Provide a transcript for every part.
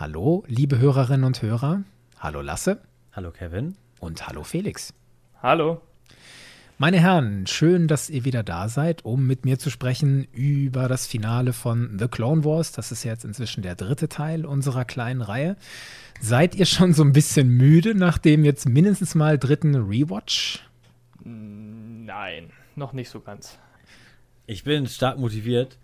Hallo, liebe Hörerinnen und Hörer. Hallo Lasse. Hallo Kevin. Und hallo Felix. Hallo. Meine Herren, schön, dass ihr wieder da seid, um mit mir zu sprechen über das Finale von The Clone Wars. Das ist jetzt inzwischen der dritte Teil unserer kleinen Reihe. Seid ihr schon so ein bisschen müde nach dem jetzt mindestens mal dritten Rewatch? Nein, noch nicht so ganz. Ich bin stark motiviert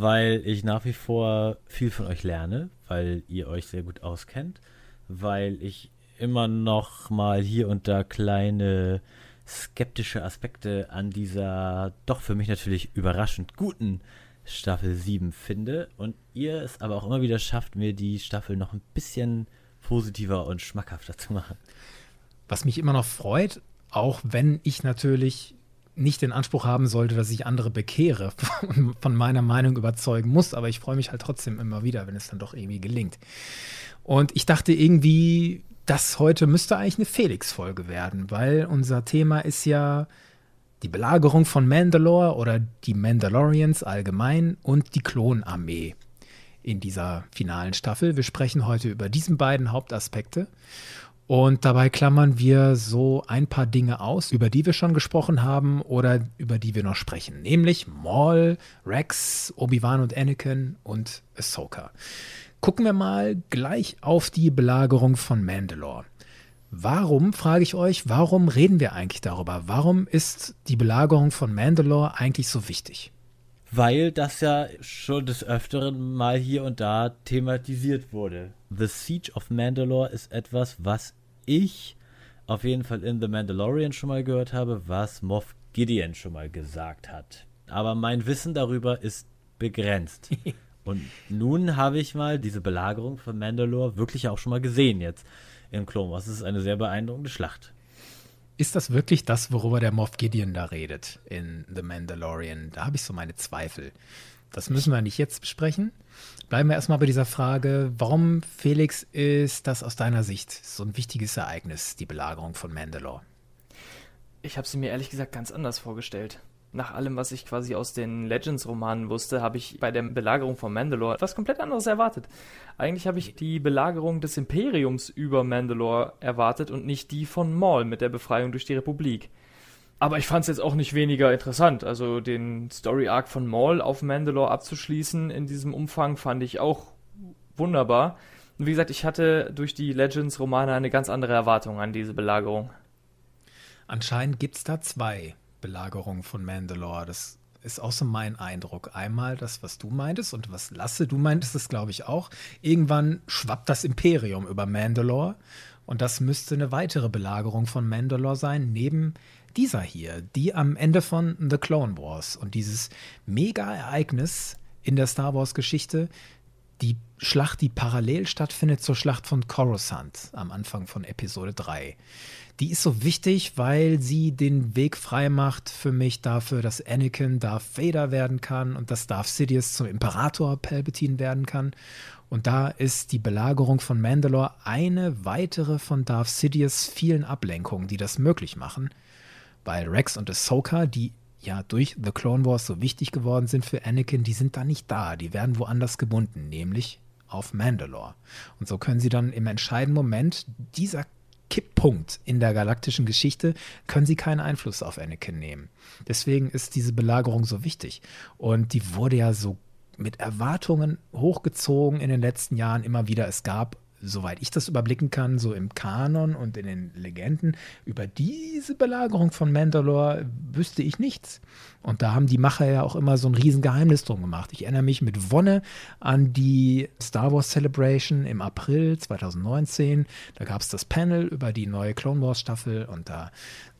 weil ich nach wie vor viel von euch lerne, weil ihr euch sehr gut auskennt, weil ich immer noch mal hier und da kleine skeptische Aspekte an dieser doch für mich natürlich überraschend guten Staffel 7 finde und ihr es aber auch immer wieder schafft, mir die Staffel noch ein bisschen positiver und schmackhafter zu machen. Was mich immer noch freut, auch wenn ich natürlich nicht den Anspruch haben sollte, dass ich andere bekehre, von meiner Meinung überzeugen muss, aber ich freue mich halt trotzdem immer wieder, wenn es dann doch irgendwie gelingt. Und ich dachte irgendwie, das heute müsste eigentlich eine Felix-Folge werden, weil unser Thema ist ja die Belagerung von Mandalore oder die Mandalorians allgemein und die Klonarmee in dieser finalen Staffel. Wir sprechen heute über diesen beiden Hauptaspekte. Und dabei klammern wir so ein paar Dinge aus, über die wir schon gesprochen haben oder über die wir noch sprechen. Nämlich Maul, Rex, Obi-Wan und Anakin und Ahsoka. Gucken wir mal gleich auf die Belagerung von Mandalore. Warum, frage ich euch, warum reden wir eigentlich darüber? Warum ist die Belagerung von Mandalore eigentlich so wichtig? Weil das ja schon des Öfteren mal hier und da thematisiert wurde. The Siege of Mandalore ist etwas, was ich auf jeden Fall in The Mandalorian schon mal gehört habe, was Moff Gideon schon mal gesagt hat. Aber mein Wissen darüber ist begrenzt. Und nun habe ich mal diese Belagerung von Mandalore wirklich auch schon mal gesehen jetzt in Clone Wars. Es ist eine sehr beeindruckende Schlacht. Ist das wirklich das, worüber der Moff Gideon da redet in The Mandalorian? Da habe ich so meine Zweifel. Das müssen wir nicht jetzt besprechen. Bleiben wir erstmal bei dieser Frage, warum, Felix, ist das aus deiner Sicht so ein wichtiges Ereignis, die Belagerung von Mandalore? Ich habe sie mir ehrlich gesagt ganz anders vorgestellt. Nach allem, was ich quasi aus den Legends-Romanen wusste, habe ich bei der Belagerung von Mandalore etwas komplett anderes erwartet. Eigentlich habe ich die Belagerung des Imperiums über Mandalore erwartet und nicht die von Maul mit der Befreiung durch die Republik. Aber ich fand es jetzt auch nicht weniger interessant. Also den Story Arc von Maul auf Mandalore abzuschließen in diesem Umfang fand ich auch wunderbar. Und wie gesagt, ich hatte durch die Legends-Romane eine ganz andere Erwartung an diese Belagerung. Anscheinend gibt es da zwei Belagerungen von Mandalore. Das ist auch so mein Eindruck. Einmal das, was du meintest und was Lasse, du meintest es, glaube ich, auch. Irgendwann schwappt das Imperium über Mandalore. Und das müsste eine weitere Belagerung von Mandalore sein, neben dieser hier, die am Ende von The Clone Wars und dieses Mega-Ereignis in der Star Wars-Geschichte, die Schlacht, die parallel stattfindet zur Schlacht von Coruscant am Anfang von Episode 3. Die ist so wichtig, weil sie den Weg frei macht für mich dafür, dass Anakin Darth Vader werden kann und dass Darth Sidious zum Imperator Palpatine werden kann. Und da ist die Belagerung von Mandalore eine weitere von Darth Sidious vielen Ablenkungen, die das möglich machen weil Rex und Ahsoka, die ja durch The Clone Wars so wichtig geworden sind für Anakin, die sind da nicht da. Die werden woanders gebunden, nämlich auf Mandalore. Und so können sie dann im entscheidenden Moment dieser Kipppunkt in der galaktischen Geschichte, können sie keinen Einfluss auf Anakin nehmen. Deswegen ist diese Belagerung so wichtig. Und die wurde ja so mit Erwartungen hochgezogen in den letzten Jahren immer wieder. Es gab soweit ich das überblicken kann, so im Kanon und in den Legenden, über diese Belagerung von Mandalore wüsste ich nichts. Und da haben die Macher ja auch immer so ein Riesengeheimnis drum gemacht. Ich erinnere mich mit Wonne an die Star Wars Celebration im April 2019. Da gab es das Panel über die neue Clone Wars Staffel und da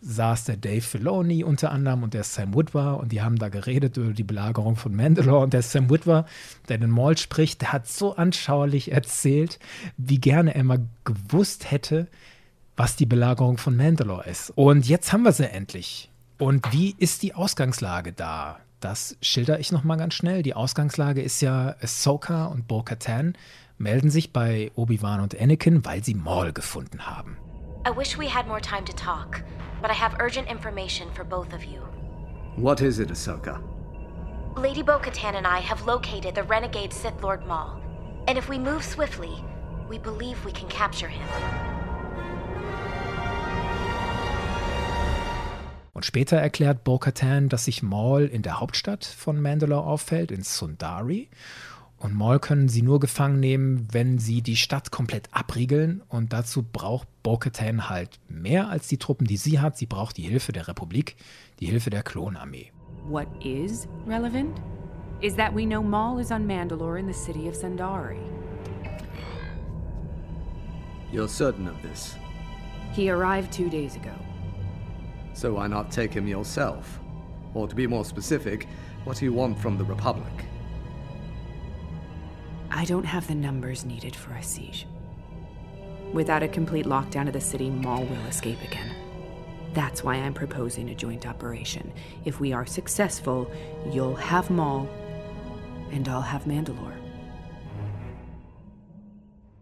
saß der Dave Filoni unter anderem und der Sam Witwer und die haben da geredet über die Belagerung von Mandalore und der Sam Witwer, der den Maul spricht, der hat so anschaulich erzählt, wie gerne er mal gewusst hätte, was die Belagerung von Mandalore ist. Und jetzt haben wir sie endlich. Und wie ist die Ausgangslage da? Das schilder ich nochmal ganz schnell. Die Ausgangslage ist ja, Ahsoka und Bo-Katan melden sich bei Obi-Wan und Anakin, weil sie Maul gefunden haben. I wish we had more time to talk, but I have urgent information for both of you. What is it, Ahsoka? Lady Bo-Katan and I have located the renegade Sith Lord Maul. And if we move swiftly, We believe we can capture him. Und später erklärt Bo-Katan, dass sich Maul in der Hauptstadt von Mandalore auffällt, in Sundari. Und Maul können sie nur gefangen nehmen, wenn sie die Stadt komplett abriegeln. Und dazu braucht Bo-Katan halt mehr als die Truppen, die sie hat. Sie braucht die Hilfe der Republik, die Hilfe der Klonarmee. What is relevant is that we know Maul is on Mandalore in the city of Sundari. You're certain of this? He arrived two days ago. So why not take him yourself? Or to be more specific, what do you want from the Republic? I don't have the numbers needed for a siege. Without a complete lockdown of the city, Maul will escape again. That's why I'm proposing a joint operation. If we are successful, you'll have Maul, and I'll have Mandalore.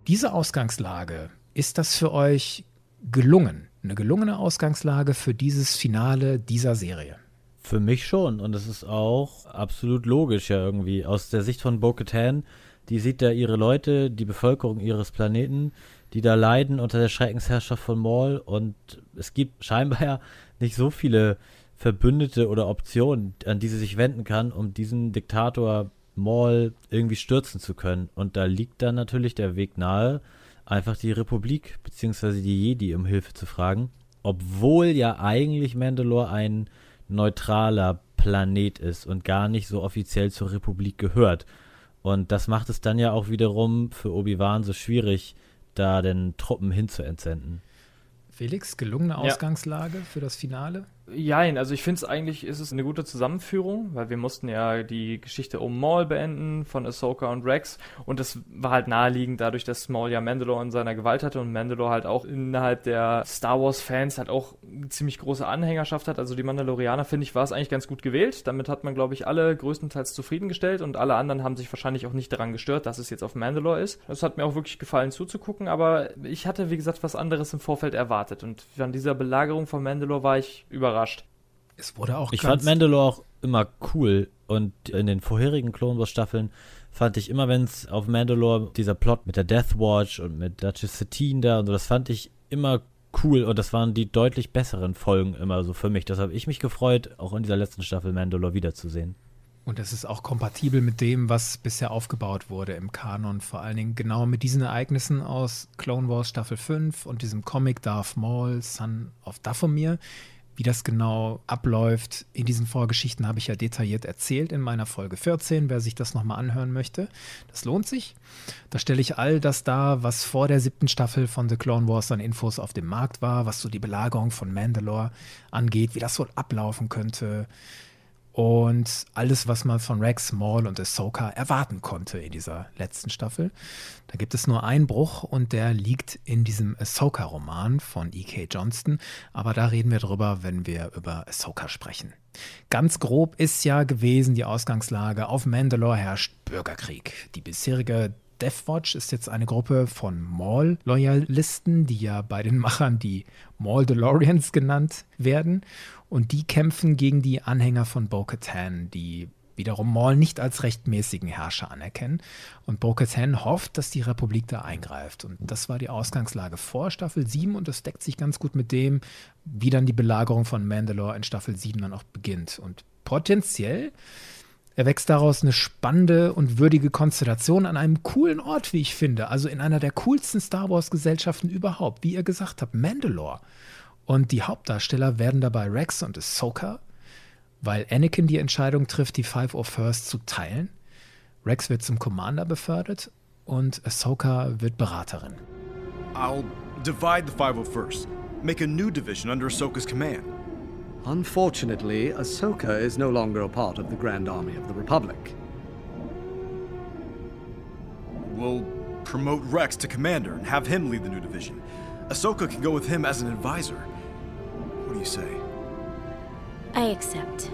Diese Ausgangslage, ist das für euch gelungen? Eine gelungene Ausgangslage für dieses Finale dieser Serie? Für mich schon. Und es ist auch absolut logisch ja irgendwie. Aus der Sicht von Bo-Katan, die sieht da ihre Leute, die Bevölkerung ihres Planeten, die da leiden unter der Schreckensherrschaft von Maul. Und es gibt scheinbar ja nicht so viele Verbündete oder Optionen, an die sie sich wenden kann, um diesen Diktator Maul irgendwie stürzen zu können. Und da liegt dann natürlich der Weg nahe, einfach die Republik bzw. die Jedi um Hilfe zu fragen. Obwohl ja eigentlich Mandalore ein neutraler Planet ist und gar nicht so offiziell zur Republik gehört. Und das macht es dann ja auch wiederum für Obi-Wan so schwierig, da den Truppen hinzuentsenden. Felix, gelungene Ausgangslage ja. für das Finale? Jein, also ich finde es eigentlich, ist es eine gute Zusammenführung, weil wir mussten ja die Geschichte um Maul beenden von Ahsoka und Rex. Und das war halt naheliegend dadurch, dass Maul ja Mandalore in seiner Gewalt hatte und Mandalore halt auch innerhalb der Star Wars Fans halt auch ziemlich große Anhängerschaft hat, also die Mandalorianer finde ich war es eigentlich ganz gut gewählt, damit hat man glaube ich alle größtenteils zufriedengestellt und alle anderen haben sich wahrscheinlich auch nicht daran gestört, dass es jetzt auf Mandalore ist. Das hat mir auch wirklich gefallen zuzugucken, aber ich hatte wie gesagt was anderes im Vorfeld erwartet. Und an dieser Belagerung von Mandalore war ich überrascht überrascht. Es wurde auch Ich fand Mandalore auch immer cool und in den vorherigen Clone Wars Staffeln fand ich immer, wenn es auf Mandalore dieser Plot mit der Death Watch und mit Duchess Satine da und so, das fand ich immer cool und das waren die deutlich besseren Folgen immer so für mich. Das habe ich mich gefreut, auch in dieser letzten Staffel Mandalore wiederzusehen. Und es ist auch kompatibel mit dem, was bisher aufgebaut wurde im Kanon. Vor allen Dingen genau mit diesen Ereignissen aus Clone Wars Staffel 5 und diesem Comic Darth Maul, Son of Dathomir, wie das genau abläuft in diesen Vorgeschichten habe ich ja detailliert erzählt in meiner Folge 14, wer sich das nochmal anhören möchte. Das lohnt sich. Da stelle ich all das dar, was vor der siebten Staffel von The Clone Wars an Infos auf dem Markt war, was so die Belagerung von Mandalore angeht, wie das wohl ablaufen könnte, und alles, was man von Rex, Maul und Ahsoka erwarten konnte in dieser letzten Staffel. Da gibt es nur einen Bruch und der liegt in diesem Ahsoka-Roman von E.K. Johnston, aber da reden wir drüber, wenn wir über Ahsoka sprechen. Ganz grob ist ja gewesen die Ausgangslage, auf Mandalore herrscht Bürgerkrieg. Die bisherige Death Watch ist jetzt eine Gruppe von Maul-Loyalisten, die ja bei den Machern die Maul-Delorians genannt werden. Und die kämpfen gegen die Anhänger von Bo-Katan, die wiederum Maul nicht als rechtmäßigen Herrscher anerkennen. Und Bo-Katan hofft, dass die Republik da eingreift. Und das war die Ausgangslage vor Staffel 7 und das deckt sich ganz gut mit dem, wie dann die Belagerung von Mandalore in Staffel 7 dann auch beginnt. Und potenziell erwächst daraus eine spannende und würdige Konstellation an einem coolen Ort, wie ich finde. Also in einer der coolsten Star Wars-Gesellschaften überhaupt. Wie ihr gesagt habt, Mandalore. Und die Hauptdarsteller werden dabei Rex und Ahsoka, weil Anakin die Entscheidung trifft, die Five of First zu teilen. Rex wird zum Commander befördert und Ahsoka wird Beraterin. I'll divide the Five of First, make a new division under Ahsoka's command. Unfortunately, Ahsoka is no longer a part of the Grand Army of the Republic. We'll promote Rex to commander and have him lead the new division. Ahsoka can go with him as an advisor. What do you say? I accept.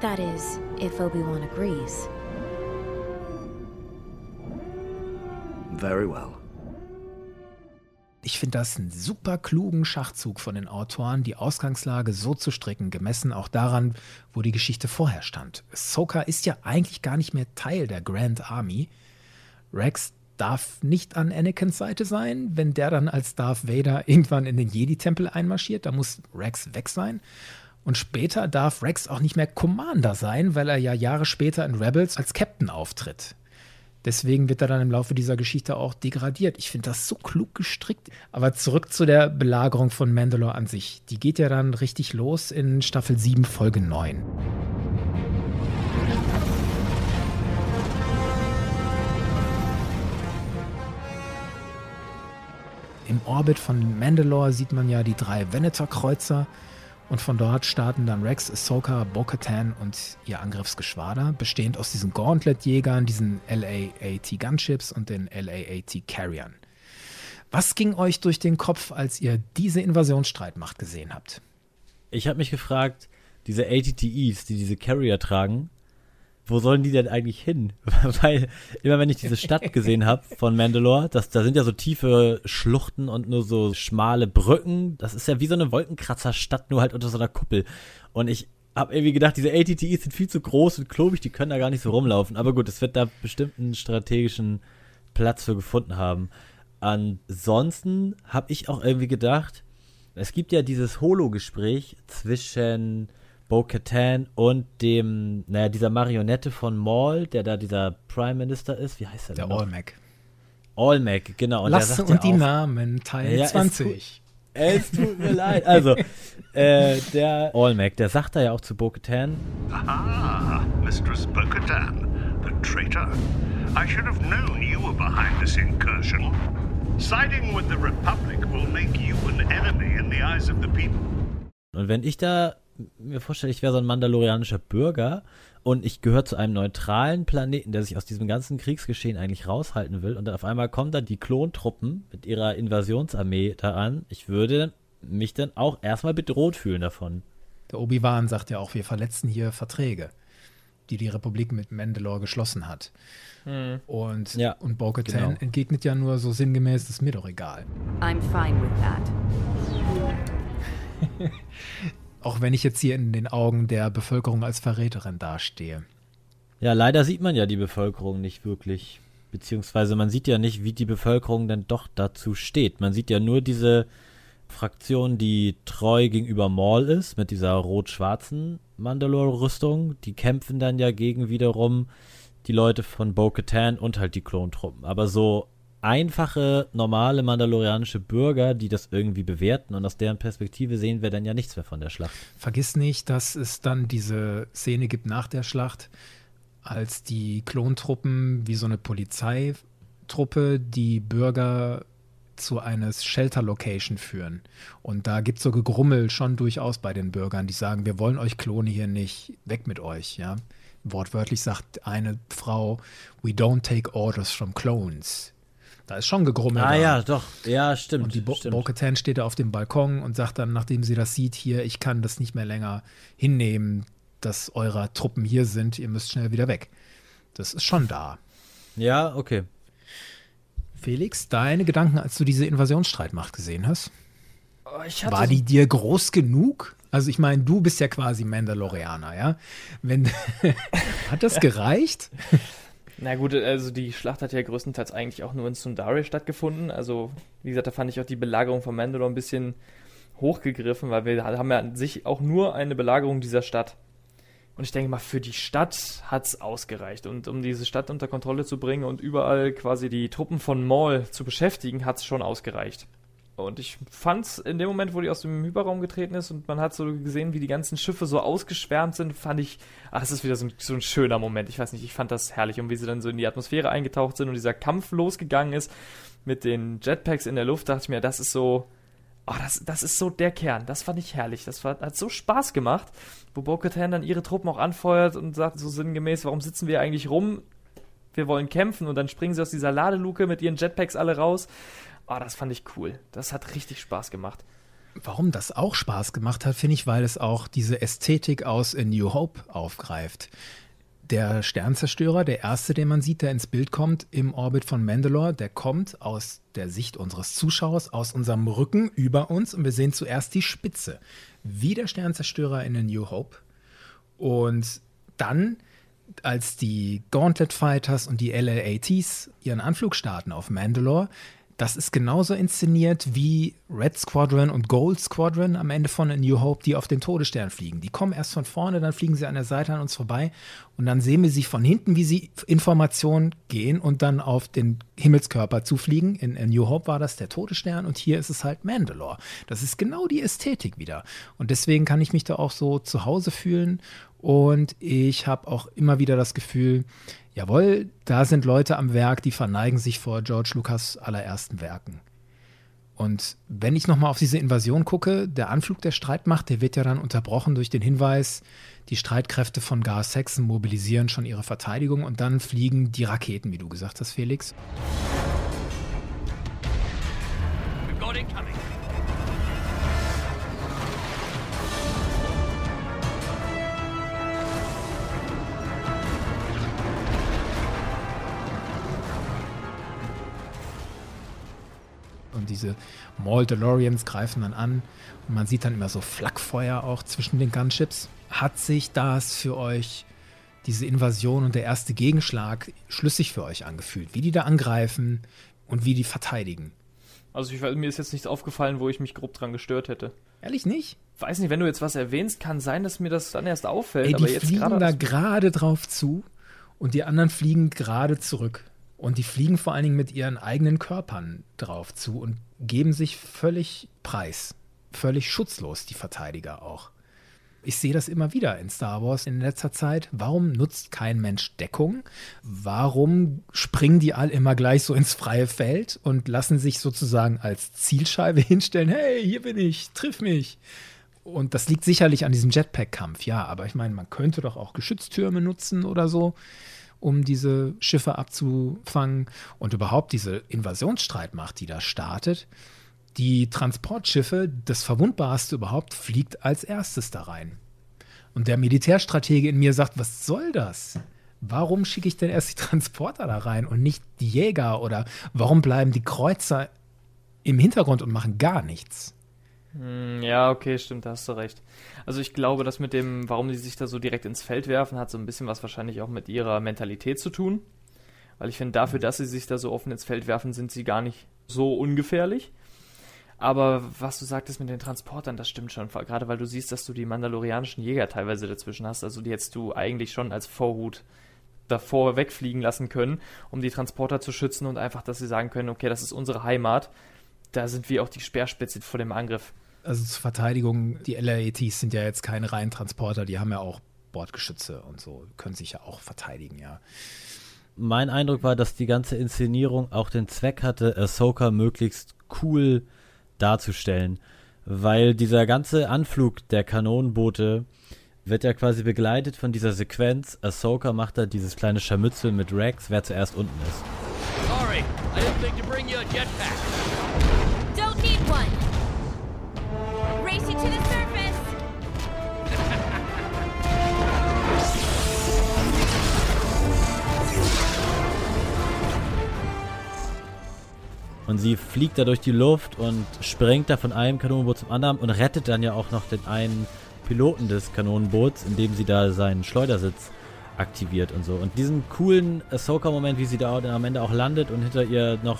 That is, if Obi-Wan agrees. Very well. Ich finde das einen super klugen Schachzug von den Autoren, die Ausgangslage so zu stricken, gemessen auch daran, wo die Geschichte vorher stand. Ahsoka ist ja eigentlich gar nicht mehr Teil der Grand Army. Rex darf nicht an Anakins Seite sein, wenn der dann als Darth Vader irgendwann in den Jedi-Tempel einmarschiert. Da muss Rex weg sein. Und später darf Rex auch nicht mehr Commander sein, weil er ja Jahre später in Rebels als Captain auftritt. Deswegen wird er dann im Laufe dieser Geschichte auch degradiert. Ich finde das so klug gestrickt. Aber zurück zu der Belagerung von Mandalore an sich. Die geht ja dann richtig los in Staffel 7, Folge 9. Im Orbit von Mandalore sieht man ja die drei Venator-Kreuzer und von dort starten dann Rex, Ahsoka, Bo-Katan und ihr Angriffsgeschwader, bestehend aus diesen Gauntlet-Jägern, diesen LAAT Gunships und den LAAT Carriern. Was ging euch durch den Kopf, als ihr diese Invasionsstreitmacht gesehen habt? Ich habe mich gefragt, diese ATTEs, die diese Carrier tragen, wo sollen die denn eigentlich hin? Weil immer wenn ich diese Stadt gesehen habe von Mandalore, das, da sind ja so tiefe Schluchten und nur so schmale Brücken. Das ist ja wie so eine Wolkenkratzer-Stadt, nur halt unter so einer Kuppel. Und ich habe irgendwie gedacht, diese ATTEs sind viel zu groß und klobig, die können da gar nicht so rumlaufen. Aber gut, es wird da bestimmt einen strategischen Platz für gefunden haben. Ansonsten habe ich auch irgendwie gedacht, es gibt ja dieses Holo-Gespräch zwischen Bo-Katan und dem, naja, dieser Marionette von Maul, der da dieser Prime Minister ist. Wie heißt der Der denn? noch? Allmac. Allmac, genau. Und Lass der sagt und ja die auch, Namen, Teil Ja, es 20. Es tut mir leid. Also, äh, der Allmac, der sagt da ja auch zu Bo-Katan, Ah, Mistress Bo-Katan, the traitor. I should have known you were behind this incursion. Siding with the Republic will make you an enemy in the eyes of the people. Und wenn ich da mir vorstelle, ich wäre so ein mandalorianischer Bürger und ich gehöre zu einem neutralen Planeten, der sich aus diesem ganzen Kriegsgeschehen eigentlich raushalten will und dann auf einmal kommen da die Klontruppen mit ihrer Invasionsarmee da an, ich würde mich dann auch erstmal bedroht fühlen davon. Der Obi-Wan sagt ja auch, wir verletzen hier Verträge, die die Republik mit Mandalore geschlossen hat. Und, Ja, und Bo-Katan genau. entgegnet ja nur so sinngemäß, das ist mir doch egal. I'm fine with that. Auch wenn ich jetzt hier in den Augen der Bevölkerung als Verräterin dastehe. Ja, leider sieht man ja die Bevölkerung nicht wirklich. Beziehungsweise man sieht ja nicht, wie die Bevölkerung denn doch dazu steht. Man sieht ja nur diese Fraktion, die treu gegenüber Maul ist, mit dieser rot-schwarzen Mandalore-Rüstung. Die kämpfen dann ja gegen wiederum die Leute von Bo-Katan und halt die Klontruppen. Aber so einfache, normale mandalorianische Bürger, die das irgendwie bewerten und aus deren Perspektive sehen wir dann ja nichts mehr von der Schlacht. Vergiss nicht, dass es dann diese Szene gibt nach der Schlacht, als die Klontruppen wie so eine Polizeitruppe die Bürger zu eines Shelter-Location führen. Und da gibt es so Gegrummel schon durchaus bei den Bürgern, die sagen, wir wollen euch Klone hier nicht, weg mit euch, ja. Wortwörtlich sagt eine Frau, we don't take orders from clones. Da ist schon Gegrummel Ah da. ja, doch. Ja, stimmt. Und die Bo stimmt. Bo-Katan steht da auf dem Balkon und sagt dann, nachdem sie das sieht, hier, ich kann das nicht mehr länger hinnehmen, dass eure Truppen hier sind, ihr müsst schnell wieder weg. Das ist schon da. ja, okay. Felix, deine Gedanken, als du diese Invasionsstreitmacht gesehen hast, Oh, ich hatte war so- die dir groß genug? Also ich meine, du bist ja quasi Mandalorianer, ja? Wenn, hat das gereicht? Na gut, also die Schlacht hat ja größtenteils eigentlich auch nur in Sundari stattgefunden. Also, wie gesagt, da fand ich auch die Belagerung von Mandalore ein bisschen hochgegriffen, weil wir haben ja an sich auch nur eine Belagerung dieser Stadt. Und ich denke mal, für die Stadt hat es ausgereicht. Und um diese Stadt unter Kontrolle zu bringen und überall quasi die Truppen von Maul zu beschäftigen, hat es schon ausgereicht. Und ich fand's in dem Moment, wo die aus dem Hyperraum getreten ist und man hat so gesehen, wie die ganzen Schiffe so ausgeschwärmt sind, fand ich, ach, es ist wieder so ein, so ein schöner Moment. Ich weiß nicht, ich fand das herrlich und wie sie dann so in die Atmosphäre eingetaucht sind und dieser Kampf losgegangen ist mit den Jetpacks in der Luft, dachte ich mir, das ist so, oh, das, das ist so der Kern. Das fand ich herrlich. Das war, hat so Spaß gemacht, wo Bo-Katan dann ihre Truppen auch anfeuert und sagt so sinngemäß, warum sitzen wir eigentlich rum? Wir wollen kämpfen und dann springen sie aus dieser Ladeluke mit ihren Jetpacks alle raus. Oh, das fand ich cool. Das hat richtig Spaß gemacht. Warum das auch Spaß gemacht hat, finde ich, weil es auch diese Ästhetik aus A New Hope aufgreift. Der Sternzerstörer, der erste, den man sieht, der ins Bild kommt im Orbit von Mandalore, der kommt aus der Sicht unseres Zuschauers, aus unserem Rücken über uns und wir sehen zuerst die Spitze, wie der Sternzerstörer in A New Hope. Und dann als die Gauntlet Fighters und die LLATs ihren Anflug starten auf Mandalore, das ist genauso inszeniert wie Red Squadron und Gold Squadron am Ende von A New Hope, die auf den Todesstern fliegen. Die kommen erst von vorne, dann fliegen sie an der Seite an uns vorbei und dann sehen wir sie von hinten, wie sie Informationen gehen und dann auf den Himmelskörper zufliegen. In A New Hope war das der Todesstern und hier ist es halt Mandalore. Das ist genau die Ästhetik wieder. Und deswegen kann ich mich da auch so zu Hause fühlen und ich habe auch immer wieder das Gefühl, jawohl, da sind Leute am Werk, die verneigen sich vor George Lucas allerersten Werken. Und wenn ich nochmal auf diese Invasion gucke, der Anflug der Streitmacht, der wird ja dann unterbrochen durch den Hinweis, die Streitkräfte von Gar Saxon mobilisieren schon ihre Verteidigung und dann fliegen die Raketen, wie du gesagt hast, Felix. We've got it Und diese Maul DeLoreans greifen dann an und man sieht dann immer so Flakfeuer auch zwischen den Gunships. Hat sich das für euch, diese Invasion und der erste Gegenschlag, schlüssig für euch angefühlt? Wie die da angreifen und wie die verteidigen? Also ich, mir ist jetzt nichts aufgefallen, wo ich mich grob dran gestört hätte. Ehrlich nicht? Weiß nicht, wenn du jetzt was erwähnst, kann sein, dass mir das dann erst auffällt. Ey, die aber jetzt fliegen da gerade drauf zu und die anderen fliegen gerade zurück. Und die fliegen vor allen Dingen mit ihren eigenen Körpern drauf zu und geben sich völlig preis. Völlig schutzlos, die Verteidiger auch. Ich sehe das immer wieder in Star Wars in letzter Zeit. Warum nutzt kein Mensch Deckung? Warum springen die all immer gleich so ins freie Feld und lassen sich sozusagen als Zielscheibe hinstellen? Hey, hier bin ich, triff mich. Und das liegt sicherlich an diesem Jetpack-Kampf, ja, aber ich meine, man könnte doch auch Geschütztürme nutzen oder so um diese Schiffe abzufangen und überhaupt diese Invasionsstreitmacht, die da startet. Die Transportschiffe, das Verwundbarste überhaupt, fliegt als erstes da rein. Und der Militärstratege in mir sagt, was soll das? Warum schicke ich denn erst die Transporter da rein und nicht die Jäger? Oder warum bleiben die Kreuzer im Hintergrund und machen gar nichts? Hm, ja, okay, stimmt, da hast du recht. Also ich glaube, das mit dem, warum die sich da so direkt ins Feld werfen, hat so ein bisschen was wahrscheinlich auch mit ihrer Mentalität zu tun. Weil ich finde, dafür, dass sie sich da so offen ins Feld werfen, sind sie gar nicht so ungefährlich. Aber was du sagtest mit den Transportern, das stimmt schon. Gerade weil du siehst, dass du die mandalorianischen Jäger teilweise dazwischen hast. Also die hättest du eigentlich schon als Vorhut davor wegfliegen lassen können, um die Transporter zu schützen und einfach, dass sie sagen können, okay, das ist unsere Heimat. Da sind wir auch die Speerspitze vor dem Angriff also zur Verteidigung, die LRATs sind ja jetzt keine reinen Transporter, die haben ja auch Bordgeschütze und so, können sich ja auch verteidigen, ja. Mein Eindruck war, dass die ganze Inszenierung auch den Zweck hatte, Ahsoka möglichst cool darzustellen, weil dieser ganze Anflug der Kanonenboote wird ja quasi begleitet von dieser Sequenz. Ahsoka macht da dieses kleine Scharmützel mit Rex, wer zuerst unten ist. Sorry, I didn't think to bring you a jetpack. Don't need one. Und sie fliegt da durch die Luft und springt da von einem Kanonenboot zum anderen und rettet dann ja auch noch den einen Piloten des Kanonenboots, indem sie da seinen Schleudersitz aktiviert und so. Und diesen coolen Ahsoka-Moment, wie sie da am Ende auch landet und hinter ihr noch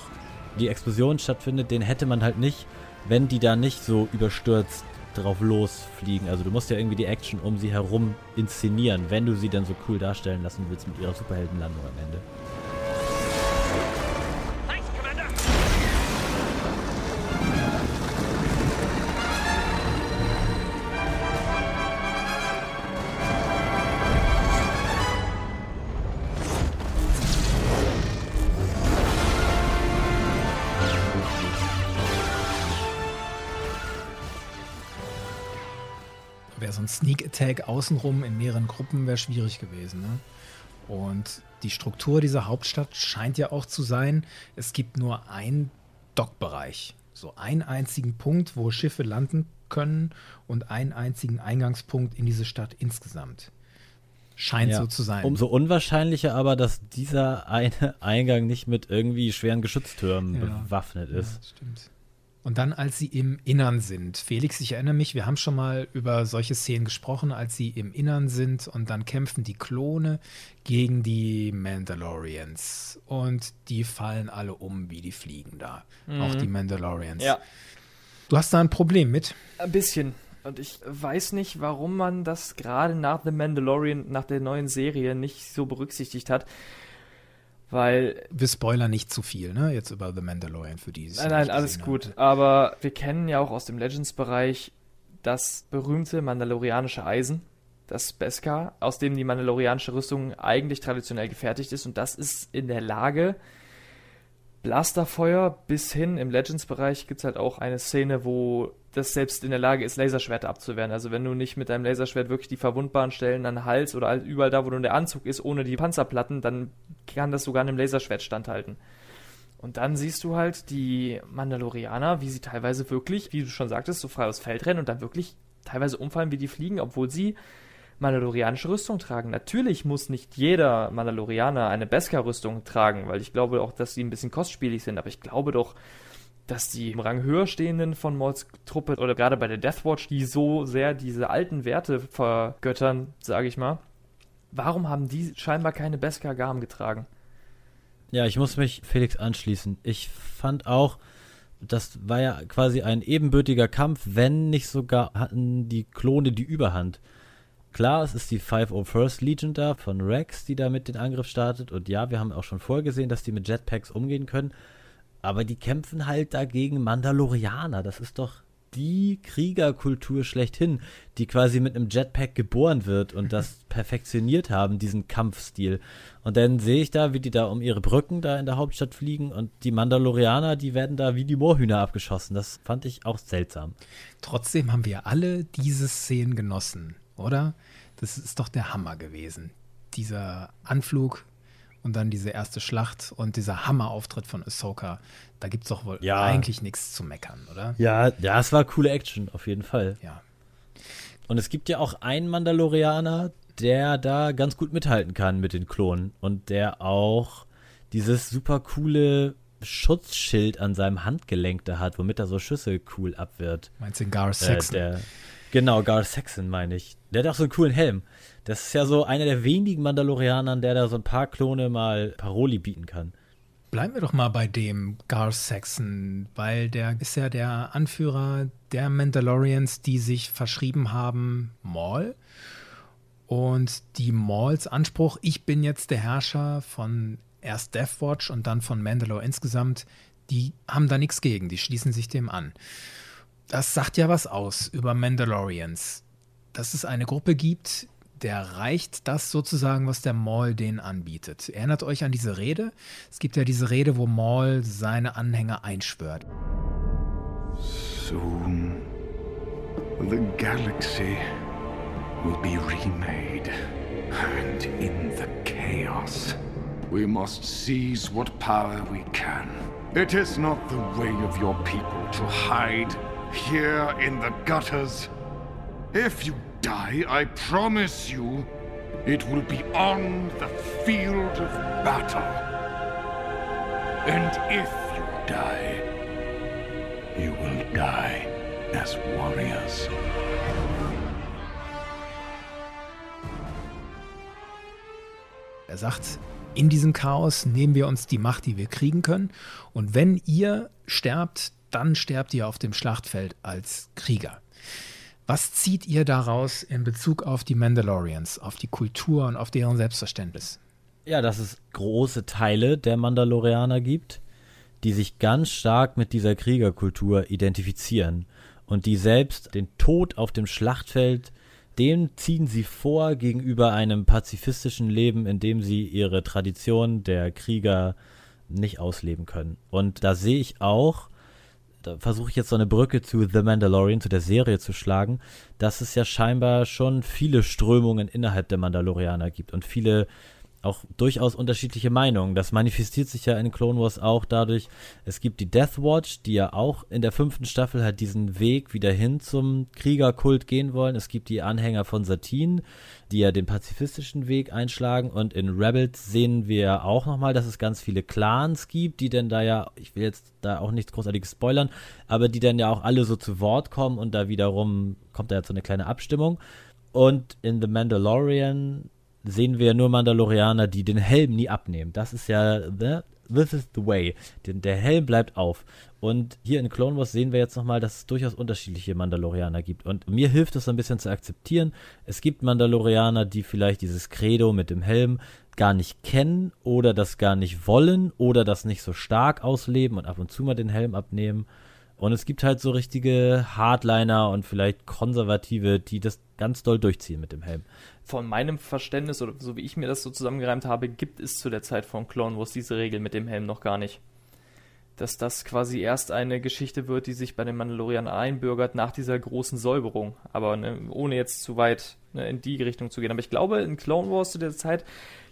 die Explosion stattfindet, den hätte man halt nicht, wenn die da nicht so überstürzt drauf losfliegen. Also du musst ja irgendwie die Action um sie herum inszenieren, wenn du sie dann so cool darstellen lassen willst mit ihrer Superheldenlandung am Ende. Attack außenrum in mehreren Gruppen wäre schwierig gewesen. Ne? Und die Struktur dieser Hauptstadt scheint ja auch zu sein, es gibt nur einen Dockbereich. So einen einzigen Punkt, wo Schiffe landen können und einen einzigen Eingangspunkt in diese Stadt insgesamt. Scheint ja. so zu sein. Umso unwahrscheinlicher aber, dass dieser eine Eingang nicht mit irgendwie schweren Geschütztürmen ja. bewaffnet ist. Ja, stimmt. Und dann, als sie im Innern sind. Felix, ich erinnere mich, wir haben schon mal über solche Szenen gesprochen, als sie im Innern sind und dann kämpfen die Klone gegen die Mandalorians. Und die fallen alle um, wie die fliegen da. Mhm. Auch die Mandalorians. Ja. Du hast da ein Problem mit? Ein bisschen. Und ich weiß nicht, warum man das gerade nach The Mandalorian, nach der neuen Serie nicht so berücksichtigt hat. Weil. Wir spoilern nicht zu viel, ne? Jetzt über The Mandalorian für dieses. Nein, nein, alles gut. Haben. Aber wir kennen ja auch aus dem Legends-Bereich das berühmte mandalorianische Eisen, das Beskar, aus dem die mandalorianische Rüstung eigentlich traditionell gefertigt ist. Und das ist in der Lage, Blasterfeuer bis hin im Legends-Bereich gibt es halt auch eine Szene, wo das selbst in der Lage ist, Laserschwerter abzuwehren. Also wenn du nicht mit deinem Laserschwert wirklich die verwundbaren Stellen an den Hals oder überall da, wo nur der Anzug ist, ohne die Panzerplatten, dann kann das sogar einem Laserschwert standhalten. Und dann siehst du halt die Mandalorianer, wie sie teilweise wirklich, wie du schon sagtest, so frei aus Feld rennen und dann wirklich teilweise umfallen, wie die fliegen, obwohl sie mandalorianische Rüstung tragen. Natürlich muss nicht jeder Mandalorianer eine Beskar-Rüstung tragen, weil ich glaube auch, dass sie ein bisschen kostspielig sind, aber ich glaube doch, dass die im Rang höher stehenden von Mauls Truppe oder gerade bei der Deathwatch, die so sehr diese alten Werte vergöttern, sage ich mal, warum haben die scheinbar keine Beskar Garm getragen? Ja, ich muss mich Felix anschließen. Ich fand auch, das war ja quasi ein ebenbürtiger Kampf, wenn nicht sogar hatten die Klone die Überhand. Klar, es ist die 501st Legion da von Rex, die da mit den Angriff startet. Und ja, wir haben auch schon vorgesehen, dass die mit Jetpacks umgehen können. Aber die kämpfen halt dagegen Mandalorianer. Das ist doch die Kriegerkultur schlechthin, die quasi mit einem Jetpack geboren wird und das perfektioniert haben, diesen Kampfstil. Und dann sehe ich da, wie die da um ihre Brücken da in der Hauptstadt fliegen und die Mandalorianer, die werden da wie die Moorhühner abgeschossen. Das fand ich auch seltsam. Trotzdem haben wir alle diese Szenen genossen oder? Das ist doch der Hammer gewesen. Dieser Anflug und dann diese erste Schlacht und dieser Hammerauftritt von Ahsoka. Da gibt es doch wohl ja. eigentlich nichts zu meckern, oder? Ja, ja, es war coole Action, auf jeden Fall. Ja. Und es gibt ja auch einen Mandalorianer, der da ganz gut mithalten kann mit den Klonen und der auch dieses super coole Schutzschild an seinem Handgelenk da hat, womit er so Schüsse cool abwehrt. Meinst du Gar Saxon? Äh, der, Genau, Gar Saxon meine ich. Der hat auch so einen coolen Helm. Das ist ja so einer der wenigen Mandalorianern, der da so ein paar Klone mal Paroli bieten kann. Bleiben wir doch mal bei dem Gar Saxon, weil der ist ja der Anführer der Mandalorians, die sich verschrieben haben, Maul. Und die Mauls Anspruch, ich bin jetzt der Herrscher von erst Deathwatch und dann von Mandalore insgesamt, die haben da nichts gegen, die schließen sich dem an das sagt ja was aus über Mandalorians. Dass es eine Gruppe gibt, der reicht das sozusagen, was der Maul denen anbietet. Erinnert euch an diese Rede? Es gibt ja diese Rede, wo Maul seine Anhänger einschwört. Soon the galaxy will be remade and in the chaos we must seize what power we can. It is not the way of your people to hide here in the gutters. If you die, I promise you, it will be on the field of battle. And if you die, you will die as warriors. Er sagt, in diesem Chaos nehmen wir uns die Macht, die wir kriegen können. Und wenn ihr sterbt, dann sterbt ihr auf dem Schlachtfeld als Krieger. Was zieht ihr daraus in Bezug auf die Mandalorians, auf die Kultur und auf deren Selbstverständnis? Ja, dass es große Teile der Mandalorianer gibt, die sich ganz stark mit dieser Kriegerkultur identifizieren und die selbst den Tod auf dem Schlachtfeld, dem ziehen sie vor gegenüber einem pazifistischen Leben, in dem sie ihre Tradition der Krieger nicht ausleben können. Und da sehe ich auch da versuche ich jetzt so eine Brücke zu The Mandalorian, zu der Serie zu schlagen, dass es ja scheinbar schon viele Strömungen innerhalb der Mandalorianer gibt und viele auch durchaus unterschiedliche Meinungen. Das manifestiert sich ja in Clone Wars auch dadurch, es gibt die Death Watch, die ja auch in der fünften Staffel halt diesen Weg wieder hin zum Kriegerkult gehen wollen. Es gibt die Anhänger von Satin, die ja den pazifistischen Weg einschlagen. Und in Rebels sehen wir auch nochmal, dass es ganz viele Clans gibt, die denn da ja, ich will jetzt da auch nichts großartiges spoilern, aber die dann ja auch alle so zu Wort kommen und da wiederum kommt da jetzt so eine kleine Abstimmung. Und in The Mandalorian sehen wir nur Mandalorianer, die den Helm nie abnehmen. Das ist ja, the, this is the way. Den, der Helm bleibt auf. Und hier in Clone Wars sehen wir jetzt nochmal, dass es durchaus unterschiedliche Mandalorianer gibt. Und mir hilft es ein bisschen zu akzeptieren. Es gibt Mandalorianer, die vielleicht dieses Credo mit dem Helm gar nicht kennen oder das gar nicht wollen oder das nicht so stark ausleben und ab und zu mal den Helm abnehmen. Und es gibt halt so richtige Hardliner und vielleicht Konservative, die das ganz doll durchziehen mit dem Helm. Von meinem Verständnis oder so wie ich mir das so zusammengereimt habe, gibt es zu der Zeit von Clone Wars diese Regel mit dem Helm noch gar nicht. Dass das quasi erst eine Geschichte wird, die sich bei den Mandalorianern einbürgert nach dieser großen Säuberung. Aber ne, ohne jetzt zu weit ne, in die Richtung zu gehen. Aber ich glaube, in Clone Wars zu der Zeit